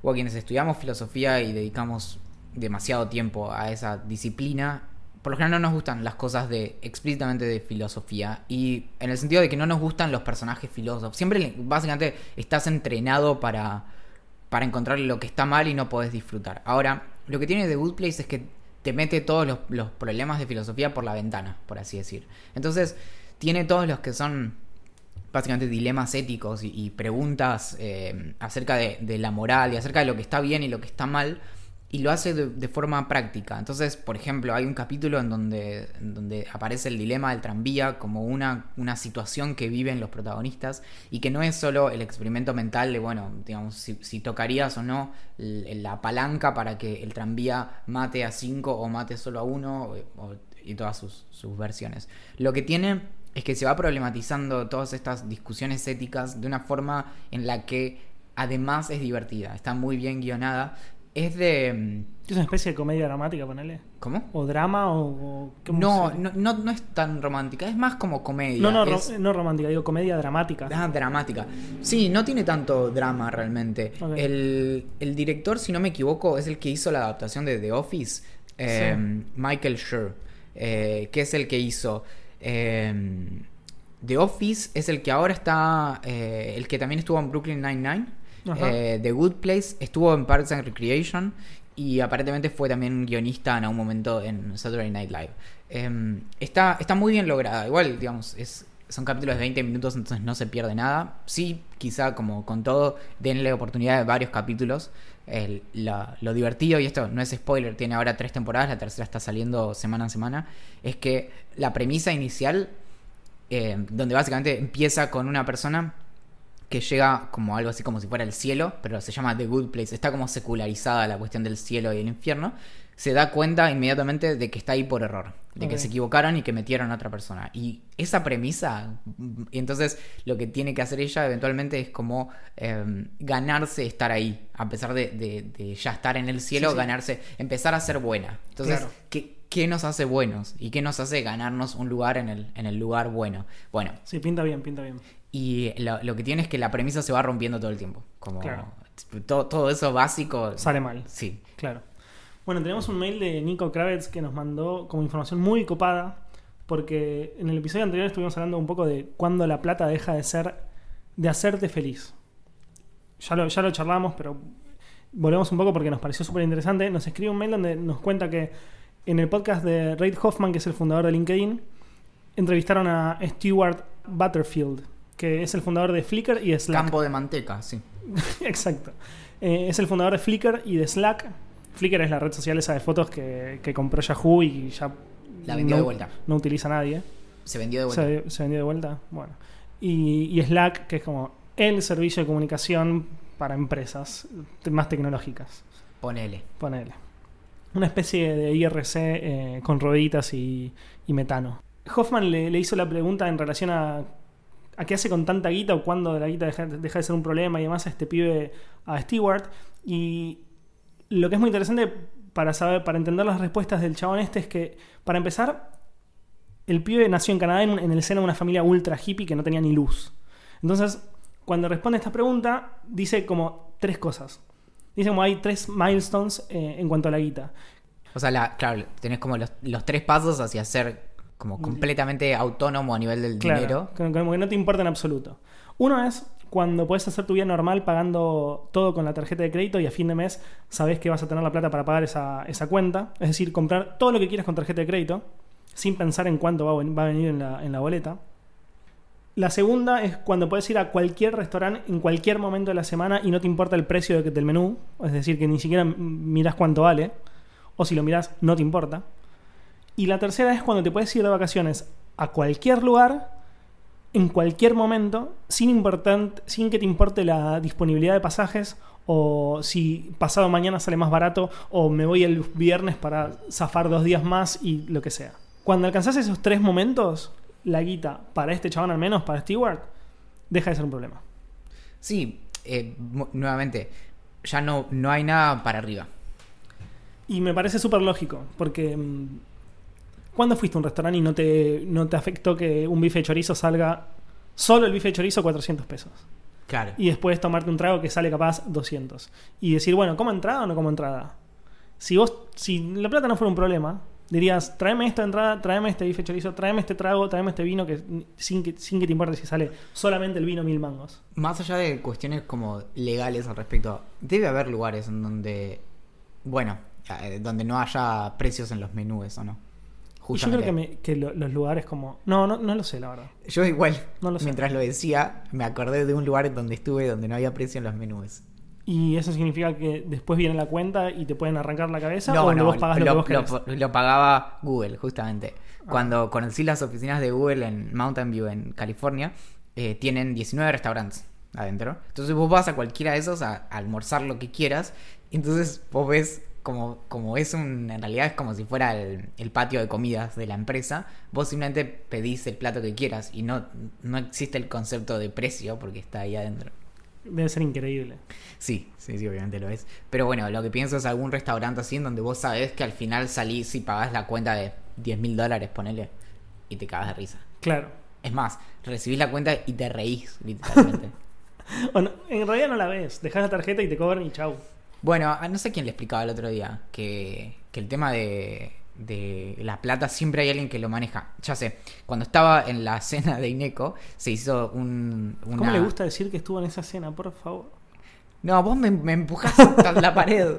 Speaker 1: o a quienes estudiamos filosofía y dedicamos demasiado tiempo a esa disciplina, por lo general no nos gustan las cosas de explícitamente de filosofía y en el sentido de que no nos gustan los personajes filósofos. Siempre básicamente estás entrenado para para encontrar lo que está mal y no podés disfrutar. Ahora, lo que tiene The Good Place es que te mete todos los, los problemas de filosofía por la ventana, por así decir. Entonces, tiene todos los que son básicamente dilemas éticos y, preguntas eh, acerca de, la moral y acerca de lo que está bien y lo que está mal y lo hace de, forma práctica. Entonces, por ejemplo, hay un capítulo en donde, donde aparece el dilema del tranvía como una, una situación que viven los protagonistas y que no es solo el experimento mental de, bueno, digamos, si, tocarías o no la palanca para que el tranvía mate a cinco o mate solo a uno o- y todas sus, sus versiones. Lo que tiene es que se va problematizando todas estas discusiones éticas de una forma en la que además es divertida, está muy bien guionada. Es de... mm,
Speaker 2: ¿Es una especie de comedia dramática, ponele?
Speaker 1: ¿Cómo?
Speaker 2: ¿O drama o...?
Speaker 1: No, no, no, no es tan romántica, es más como comedia.
Speaker 2: No, no, ro- no romántica, digo comedia dramática.
Speaker 1: ah, dramática. Sí, no tiene tanto drama realmente. El, el director, si no me equivoco, es el que hizo la adaptación de The Office, eh,
Speaker 2: Sí.
Speaker 1: Michael Schur, eh, que es el que hizo... eh, The Office es el que ahora está, eh, el que también estuvo en Brooklyn Nine-Nine. Eh, The Good Place estuvo en Parks and Recreation y aparentemente fue también guionista en algún momento en Saturday Night Live. Em, está, está muy bien lograda. Igual, digamos, es, son capítulos de 20 minutos, entonces no se pierde nada. Sí, quizá como con todo, denle oportunidad de varios capítulos. El- lo divertido, y esto no es spoiler, tiene ahora tres temporadas, la tercera está saliendo semana a semana, es que la premisa inicial, eh, donde básicamente empieza con una persona que llega como algo así como si fuera el cielo, pero se llama The Good Place, está como secularizada la cuestión del cielo y el infierno, se da cuenta inmediatamente de que está ahí por error, de que se equivocaron y que metieron a otra persona. Y esa premisa, y entonces lo que tiene que hacer ella eventualmente es como eh, ganarse estar ahí, a pesar de, de- de ya estar en el cielo,
Speaker 2: Sí, sí.
Speaker 1: ganarse, empezar a ser buena. Entonces,
Speaker 2: Claro.
Speaker 1: ¿qué, qué nos hace buenos? ¿Y qué nos hace ganarnos un lugar en el, en el lugar bueno? Bueno,
Speaker 2: Sí, pinta bien, pinta bien.
Speaker 1: Y lo, lo que tiene es que la premisa se va rompiendo todo el tiempo. Como
Speaker 2: Claro.
Speaker 1: todo, todo eso básico.
Speaker 2: Sale mal.
Speaker 1: Sí.
Speaker 2: Claro. Bueno, tenemos un mail de Nico Kravitz que nos mandó como información muy copada, porque en el episodio anterior estuvimos hablando un poco de cuándo la plata deja de ser, de hacerte feliz. Ya lo, ya lo charlamos, pero volvemos un poco porque nos pareció súper interesante. Nos escribe un mail donde nos cuenta que en el podcast de Reid Hoffman, que es el fundador de LinkedIn, entrevistaron a Stuart Butterfield, que es el fundador de Flickr y de Slack.
Speaker 1: Campo de manteca, sí. *laughs*
Speaker 2: Exacto. Eh, es el fundador de Flickr y de Slack. Flickr es la red social esa de fotos que, que compró Yahoo y ya
Speaker 1: La vendió
Speaker 2: no,
Speaker 1: de vuelta.
Speaker 2: no utiliza nadie.
Speaker 1: Se vendió de vuelta.
Speaker 2: Se, se vendió de vuelta. Bueno. Y, y Slack, que es como el servicio de comunicación para empresas más tecnológicas.
Speaker 1: Ponele.
Speaker 2: Ponele. Una especie de IRC eh, con rueditas y, y metano. Hoffman le, le hizo la pregunta en relación a, a qué hace con tanta guita o cuándo la guita deja, de ser un problema y demás a este pibe, a Stewart. Y lo que es muy interesante para saber, para entender las respuestas del chabón este es que, para empezar, el pibe nació en Canadá en, el seno de una familia ultra hippie que no tenía ni luz. Entonces, cuando responde esta pregunta, dice como tres cosas. Dice como hay tres milestones eh, en cuanto a la guita.
Speaker 1: O sea, la, claro, tenés como los, los tres pasos hacia ser como completamente autónomo a nivel del
Speaker 2: Claro,
Speaker 1: dinero.
Speaker 2: Como, que no te importa en absoluto. Uno es cuando puedes hacer tu vida normal pagando todo con la tarjeta de crédito y a fin de mes sabes que vas a tener la plata para pagar esa, esa cuenta. Es decir, comprar todo lo que quieras con tarjeta de crédito sin pensar en cuánto va a, va a venir en la, en la boleta. La segunda es cuando puedes ir a cualquier restaurante en cualquier momento de la semana y no te importa el precio de- del menú. Es decir, que ni siquiera miras cuánto vale. O si lo miras, no te importa. Y la tercera es cuando te puedes ir de vacaciones a cualquier lugar, en cualquier momento, sin, importan- sin que te importe la disponibilidad de pasajes o si pasado mañana sale más barato o me voy el viernes para zafar dos días más y lo que sea. Cuando alcanzas esos tres momentos, la guita, para este chabón al menos, para Stewart, deja de ser un problema.
Speaker 1: Sí, eh, nuevamente, ya no, no hay nada para arriba.
Speaker 2: Y me parece súper lógico, porque mm, ¿cuándo fuiste a un restaurante y no te, no te afectó que un bife de chorizo salga solo el bife de chorizo 400 pesos?
Speaker 1: Claro.
Speaker 2: Y después tomarte un trago que sale capaz 200. Y decir, bueno, ¿como entrada o no como entrada? Si vos, si la plata no fuera un problema, dirías, tráeme esto de entrada, tráeme este bife de chorizo, tráeme este trago, tráeme este vino, que sin que, sin que te importe si sale solamente el vino mil mangos.
Speaker 1: Más allá de cuestiones como legales al respecto, debe haber lugares en donde, bueno, eh, donde no haya precios en los menús o no.
Speaker 2: Y yo creo que, me- que lo- los lugares como... No, no, no lo sé, la verdad.
Speaker 1: Yo igual,
Speaker 2: No lo sé.
Speaker 1: mientras lo decía, me acordé de un lugar donde estuve donde no había precio en los menús.
Speaker 2: ¿Y eso significa que después viene la cuenta y te pueden arrancar la cabeza?
Speaker 1: No,
Speaker 2: ¿O donde
Speaker 1: no,
Speaker 2: vos pagas lo, que vos querés?
Speaker 1: lo- lo pagaba Google, justamente.
Speaker 2: Ah.
Speaker 1: Cuando conocí las oficinas de Google en Mountain View, en California, eh, tienen 19 restaurantes adentro. Entonces vos vas a cualquiera de esos a, a almorzar lo que quieras. Entonces vos ves como, como es un... En realidad es como si fuera el, el patio de comidas de la empresa. Vos simplemente pedís el plato que quieras y no, no existe el concepto de precio porque está ahí adentro.
Speaker 2: Debe ser increíble.
Speaker 1: Sí, sí, sí, obviamente lo es. Pero bueno, lo que pienso es algún restaurante así en donde vos sabés que al final salís y pagás la cuenta de 10 mil dólares, ponele, y te cagas de risa.
Speaker 2: Claro.
Speaker 1: Es más, recibís la cuenta y te reís, literalmente. *laughs*
Speaker 2: O no, en realidad no la ves. Dejas la tarjeta y te cobran y chau.
Speaker 1: Bueno, no sé quién le explicaba el otro día que, que el tema de, de la plata siempre hay alguien que lo maneja. Ya sé, cuando estaba en la cena de Ineco, se hizo un... Una...
Speaker 2: ¿Cómo le gusta decir que estuvo en esa cena, por favor?
Speaker 1: No, vos me, me empujás *laughs* hasta la pared.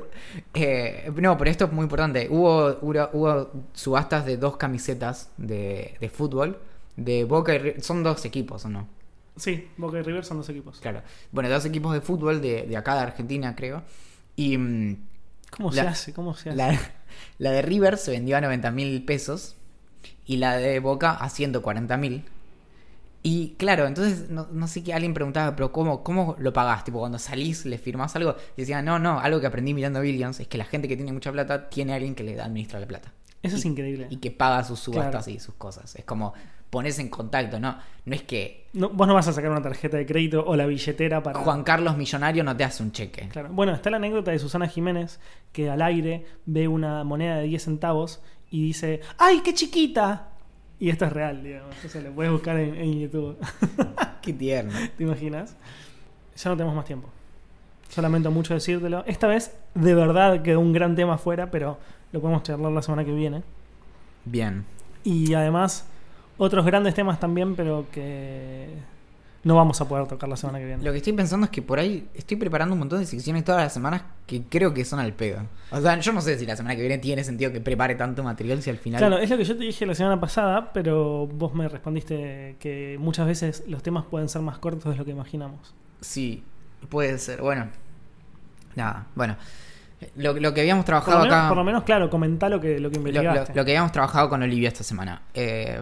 Speaker 1: Eh, no, pero esto es muy importante. Hubo, hubo, hubo subastas de dos camisetas de, de fútbol. De Boca y River. Son dos equipos, ¿o no?
Speaker 2: Sí, Boca y River son dos equipos.
Speaker 1: Claro. Bueno, dos equipos de fútbol de, de acá de Argentina, creo. Y mm,
Speaker 2: ¿Cómo
Speaker 1: La-
Speaker 2: se hace? ¿Cómo se hace?
Speaker 1: la, *laughs* la de River se vendió a 90 mil pesos. Y la de Boca a 140 mil. Y claro, entonces no, no sé qué alguien preguntaba, pero ¿cómo, ¿cómo lo pagás? Tipo, cuando salís, le firmás algo. Y decía, no, no, algo que aprendí mirando Billions es que la gente que tiene mucha plata tiene a alguien que le administra la plata.
Speaker 2: Eso es increíble.
Speaker 1: Y que paga sus subastas
Speaker 2: Claro.
Speaker 1: y sus cosas. Es como pones en contacto, ¿no? No es que
Speaker 2: No, vos no vas a sacar una tarjeta de crédito o la billetera para.
Speaker 1: Juan Carlos Millonario no te hace un cheque.
Speaker 2: Claro. Bueno, está la anécdota de Susana Jiménez que al aire ve una moneda de 10 centavos y dice: ¡Ay, qué chiquita! Y esto es real, digamos. Eso lo puedes buscar en, en YouTube. *laughs*
Speaker 1: Qué tierno.
Speaker 2: ¿Te imaginas? Ya no tenemos más tiempo. Yo lamento mucho decírtelo. Esta vez, de verdad, quedó un gran tema afuera, pero lo podemos charlar la semana que viene.
Speaker 1: Bien.
Speaker 2: Y además, otros grandes temas también, pero que no vamos a poder tocar la semana que viene.
Speaker 1: Lo que estoy pensando es que por ahí estoy preparando un montón de secciones todas las semanas que creo que son al pedo. O sea, yo no sé si la semana que viene tiene sentido que prepare tanto material si al final.
Speaker 2: Claro, es lo que yo te dije la semana pasada, pero vos me respondiste que muchas veces los temas pueden ser más cortos de lo que imaginamos.
Speaker 1: Sí, puede ser. Bueno, nada, bueno. Lo, lo que habíamos
Speaker 2: Por
Speaker 1: trabajado
Speaker 2: menos,
Speaker 1: acá.
Speaker 2: por lo menos, claro, comentá lo que, lo que
Speaker 1: lo, lo que habíamos trabajado con Olivia esta semana. Eh,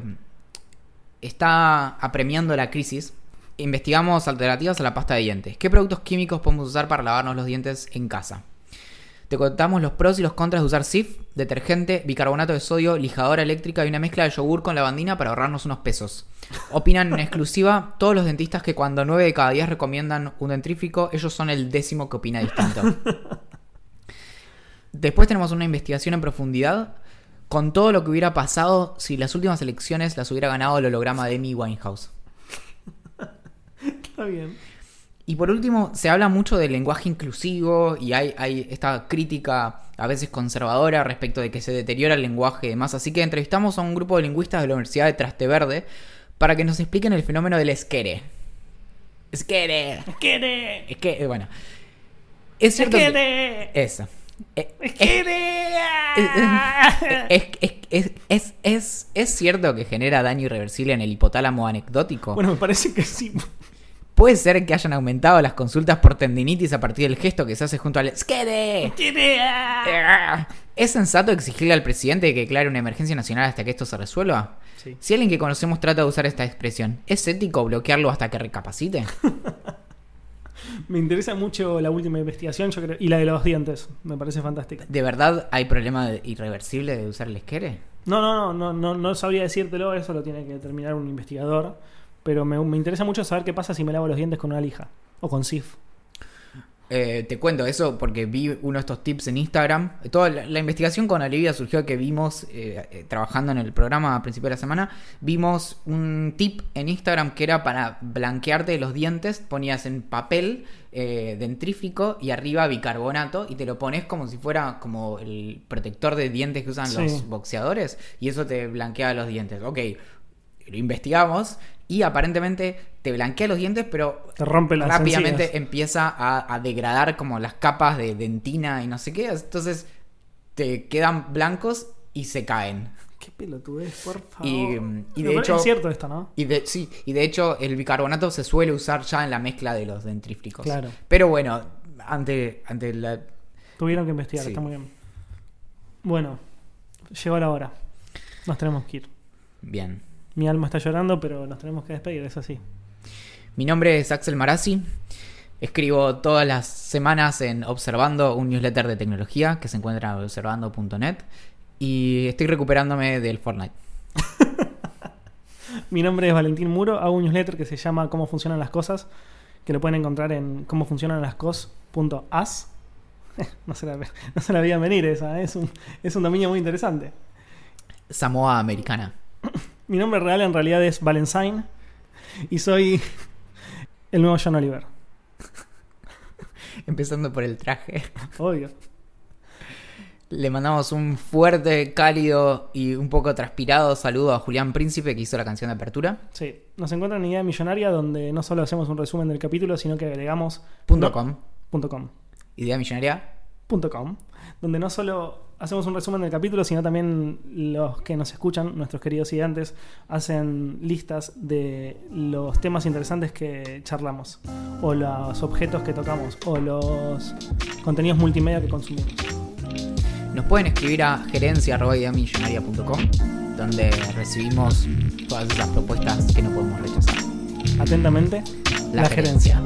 Speaker 1: está apremiando la crisis. Investigamos alternativas a la pasta de dientes. ¿Qué productos químicos podemos usar para lavarnos los dientes en casa? Te contamos los pros y los contras de usar SIF, detergente, bicarbonato de sodio, lijadora eléctrica y una mezcla de yogur con lavandina para ahorrarnos unos pesos. Opinan en exclusiva todos los dentistas que cuando 9 de cada 10 recomiendan un dentrífico, ellos son el décimo que opina distinto. *laughs* Después tenemos una investigación en profundidad con todo lo que hubiera pasado si las últimas elecciones las hubiera ganado el holograma de Amy Winehouse. *laughs*
Speaker 2: Está bien.
Speaker 1: Y por último, se habla mucho del lenguaje inclusivo y hay, hay esta crítica a veces conservadora respecto de que se deteriora el lenguaje y demás. Así que entrevistamos a un grupo de lingüistas de la Universidad de Trasteverde para que nos expliquen el fenómeno del esquere. Esquere.
Speaker 2: ¡Quiere!
Speaker 1: Es que, eh, bueno. Es cierto que... Eh, eh, es, cierto que genera daño irreversible en el hipotálamo anecdótico.
Speaker 2: Bueno, me parece que sí.
Speaker 1: Puede ser que hayan aumentado las consultas por tendinitis a partir del gesto que se hace junto al ¡Skede!
Speaker 2: ¡Quiere!
Speaker 1: ¿Es sensato exigirle al presidente que declare una emergencia nacional hasta que esto se resuelva?
Speaker 2: Sí.
Speaker 1: Si alguien que conocemos trata de usar esta expresión, ¿es ético bloquearlo hasta que recapacite? *laughs*
Speaker 2: Me interesa mucho la última investigación yo creo, y la de los dientes. Me parece fantástica.
Speaker 1: ¿De verdad hay problema irreversible de usar el esquere?
Speaker 2: No, no, no, no, no, no sabría decírtelo, eso lo tiene que determinar un investigador. Pero me, me interesa mucho saber qué pasa si me lavo los dientes con una lija o con SIF.
Speaker 1: Eh, te cuento eso porque vi uno de estos tips en Instagram. Toda la, la investigación con Olivia surgió que vimos, eh, eh, trabajando en el programa a principio de la semana, vimos un tip en Instagram que era para blanquearte los dientes. Ponías en papel eh, dentrífico y arriba bicarbonato y te lo pones como si fuera como el protector de dientes que usan
Speaker 2: Sí.
Speaker 1: los boxeadores y eso te blanquea los dientes. Ok, lo investigamos y aparentemente te blanquea los dientes, pero
Speaker 2: Te rompe las
Speaker 1: rápidamente empieza a, a degradar como las capas de dentina y no sé qué. Entonces te quedan blancos y se caen.
Speaker 2: Qué pelotudez, por favor.
Speaker 1: Y, mm, y de hecho-
Speaker 2: Es cierto esto, ¿no?
Speaker 1: Y de, sí, y de hecho el bicarbonato se suele usar ya en la mezcla de los dentríficos.
Speaker 2: Claro.
Speaker 1: Pero bueno, ante, ante la...
Speaker 2: Tuvieron que investigar,
Speaker 1: Sí.
Speaker 2: está muy bien. Bueno, llegó la hora. Nos tenemos que ir.
Speaker 1: Bien.
Speaker 2: Mi alma está llorando, pero nos tenemos que despedir, es así.
Speaker 1: Mi nombre es Axel Marazzi. Escribo todas las semanas en Observando, un newsletter de tecnología que se encuentra en observando.net. Y estoy recuperándome del Fortnite. *laughs*
Speaker 2: Mi nombre es Valentín Muro, hago un newsletter que se llama Cómo funcionan las cosas, que lo pueden encontrar en cómo funcionan las cosas.as. *laughs* No se la, no se la veían venir esa, es un, es un dominio muy interesante.
Speaker 1: Samoa Americana. *laughs*
Speaker 2: Mi nombre real en realidad es Valensign y soy el nuevo John Oliver. *laughs*
Speaker 1: Empezando por el traje.
Speaker 2: Obvio.
Speaker 1: Le mandamos un fuerte, cálido y un poco transpirado saludo a Julián Príncipe que hizo la canción de apertura.
Speaker 2: Sí, nos encuentran en Idea Millonaria donde no solo hacemos un resumen del capítulo, sino que agregamos
Speaker 1: Punto
Speaker 2: no-
Speaker 1: com.
Speaker 2: ideamillonaria.com.
Speaker 1: Ideamillonaria.com,
Speaker 2: donde no solo hacemos un resumen del capítulo, sino también los que nos escuchan, nuestros queridos gigantes, hacen listas de los temas interesantes que charlamos, o los objetos que tocamos, o los contenidos multimedia que consumimos.
Speaker 1: Nos pueden escribir a gerencia.ideamillonaria.com, donde recibimos todas esas propuestas que no podemos rechazar.
Speaker 2: Atentamente, la, gerencia.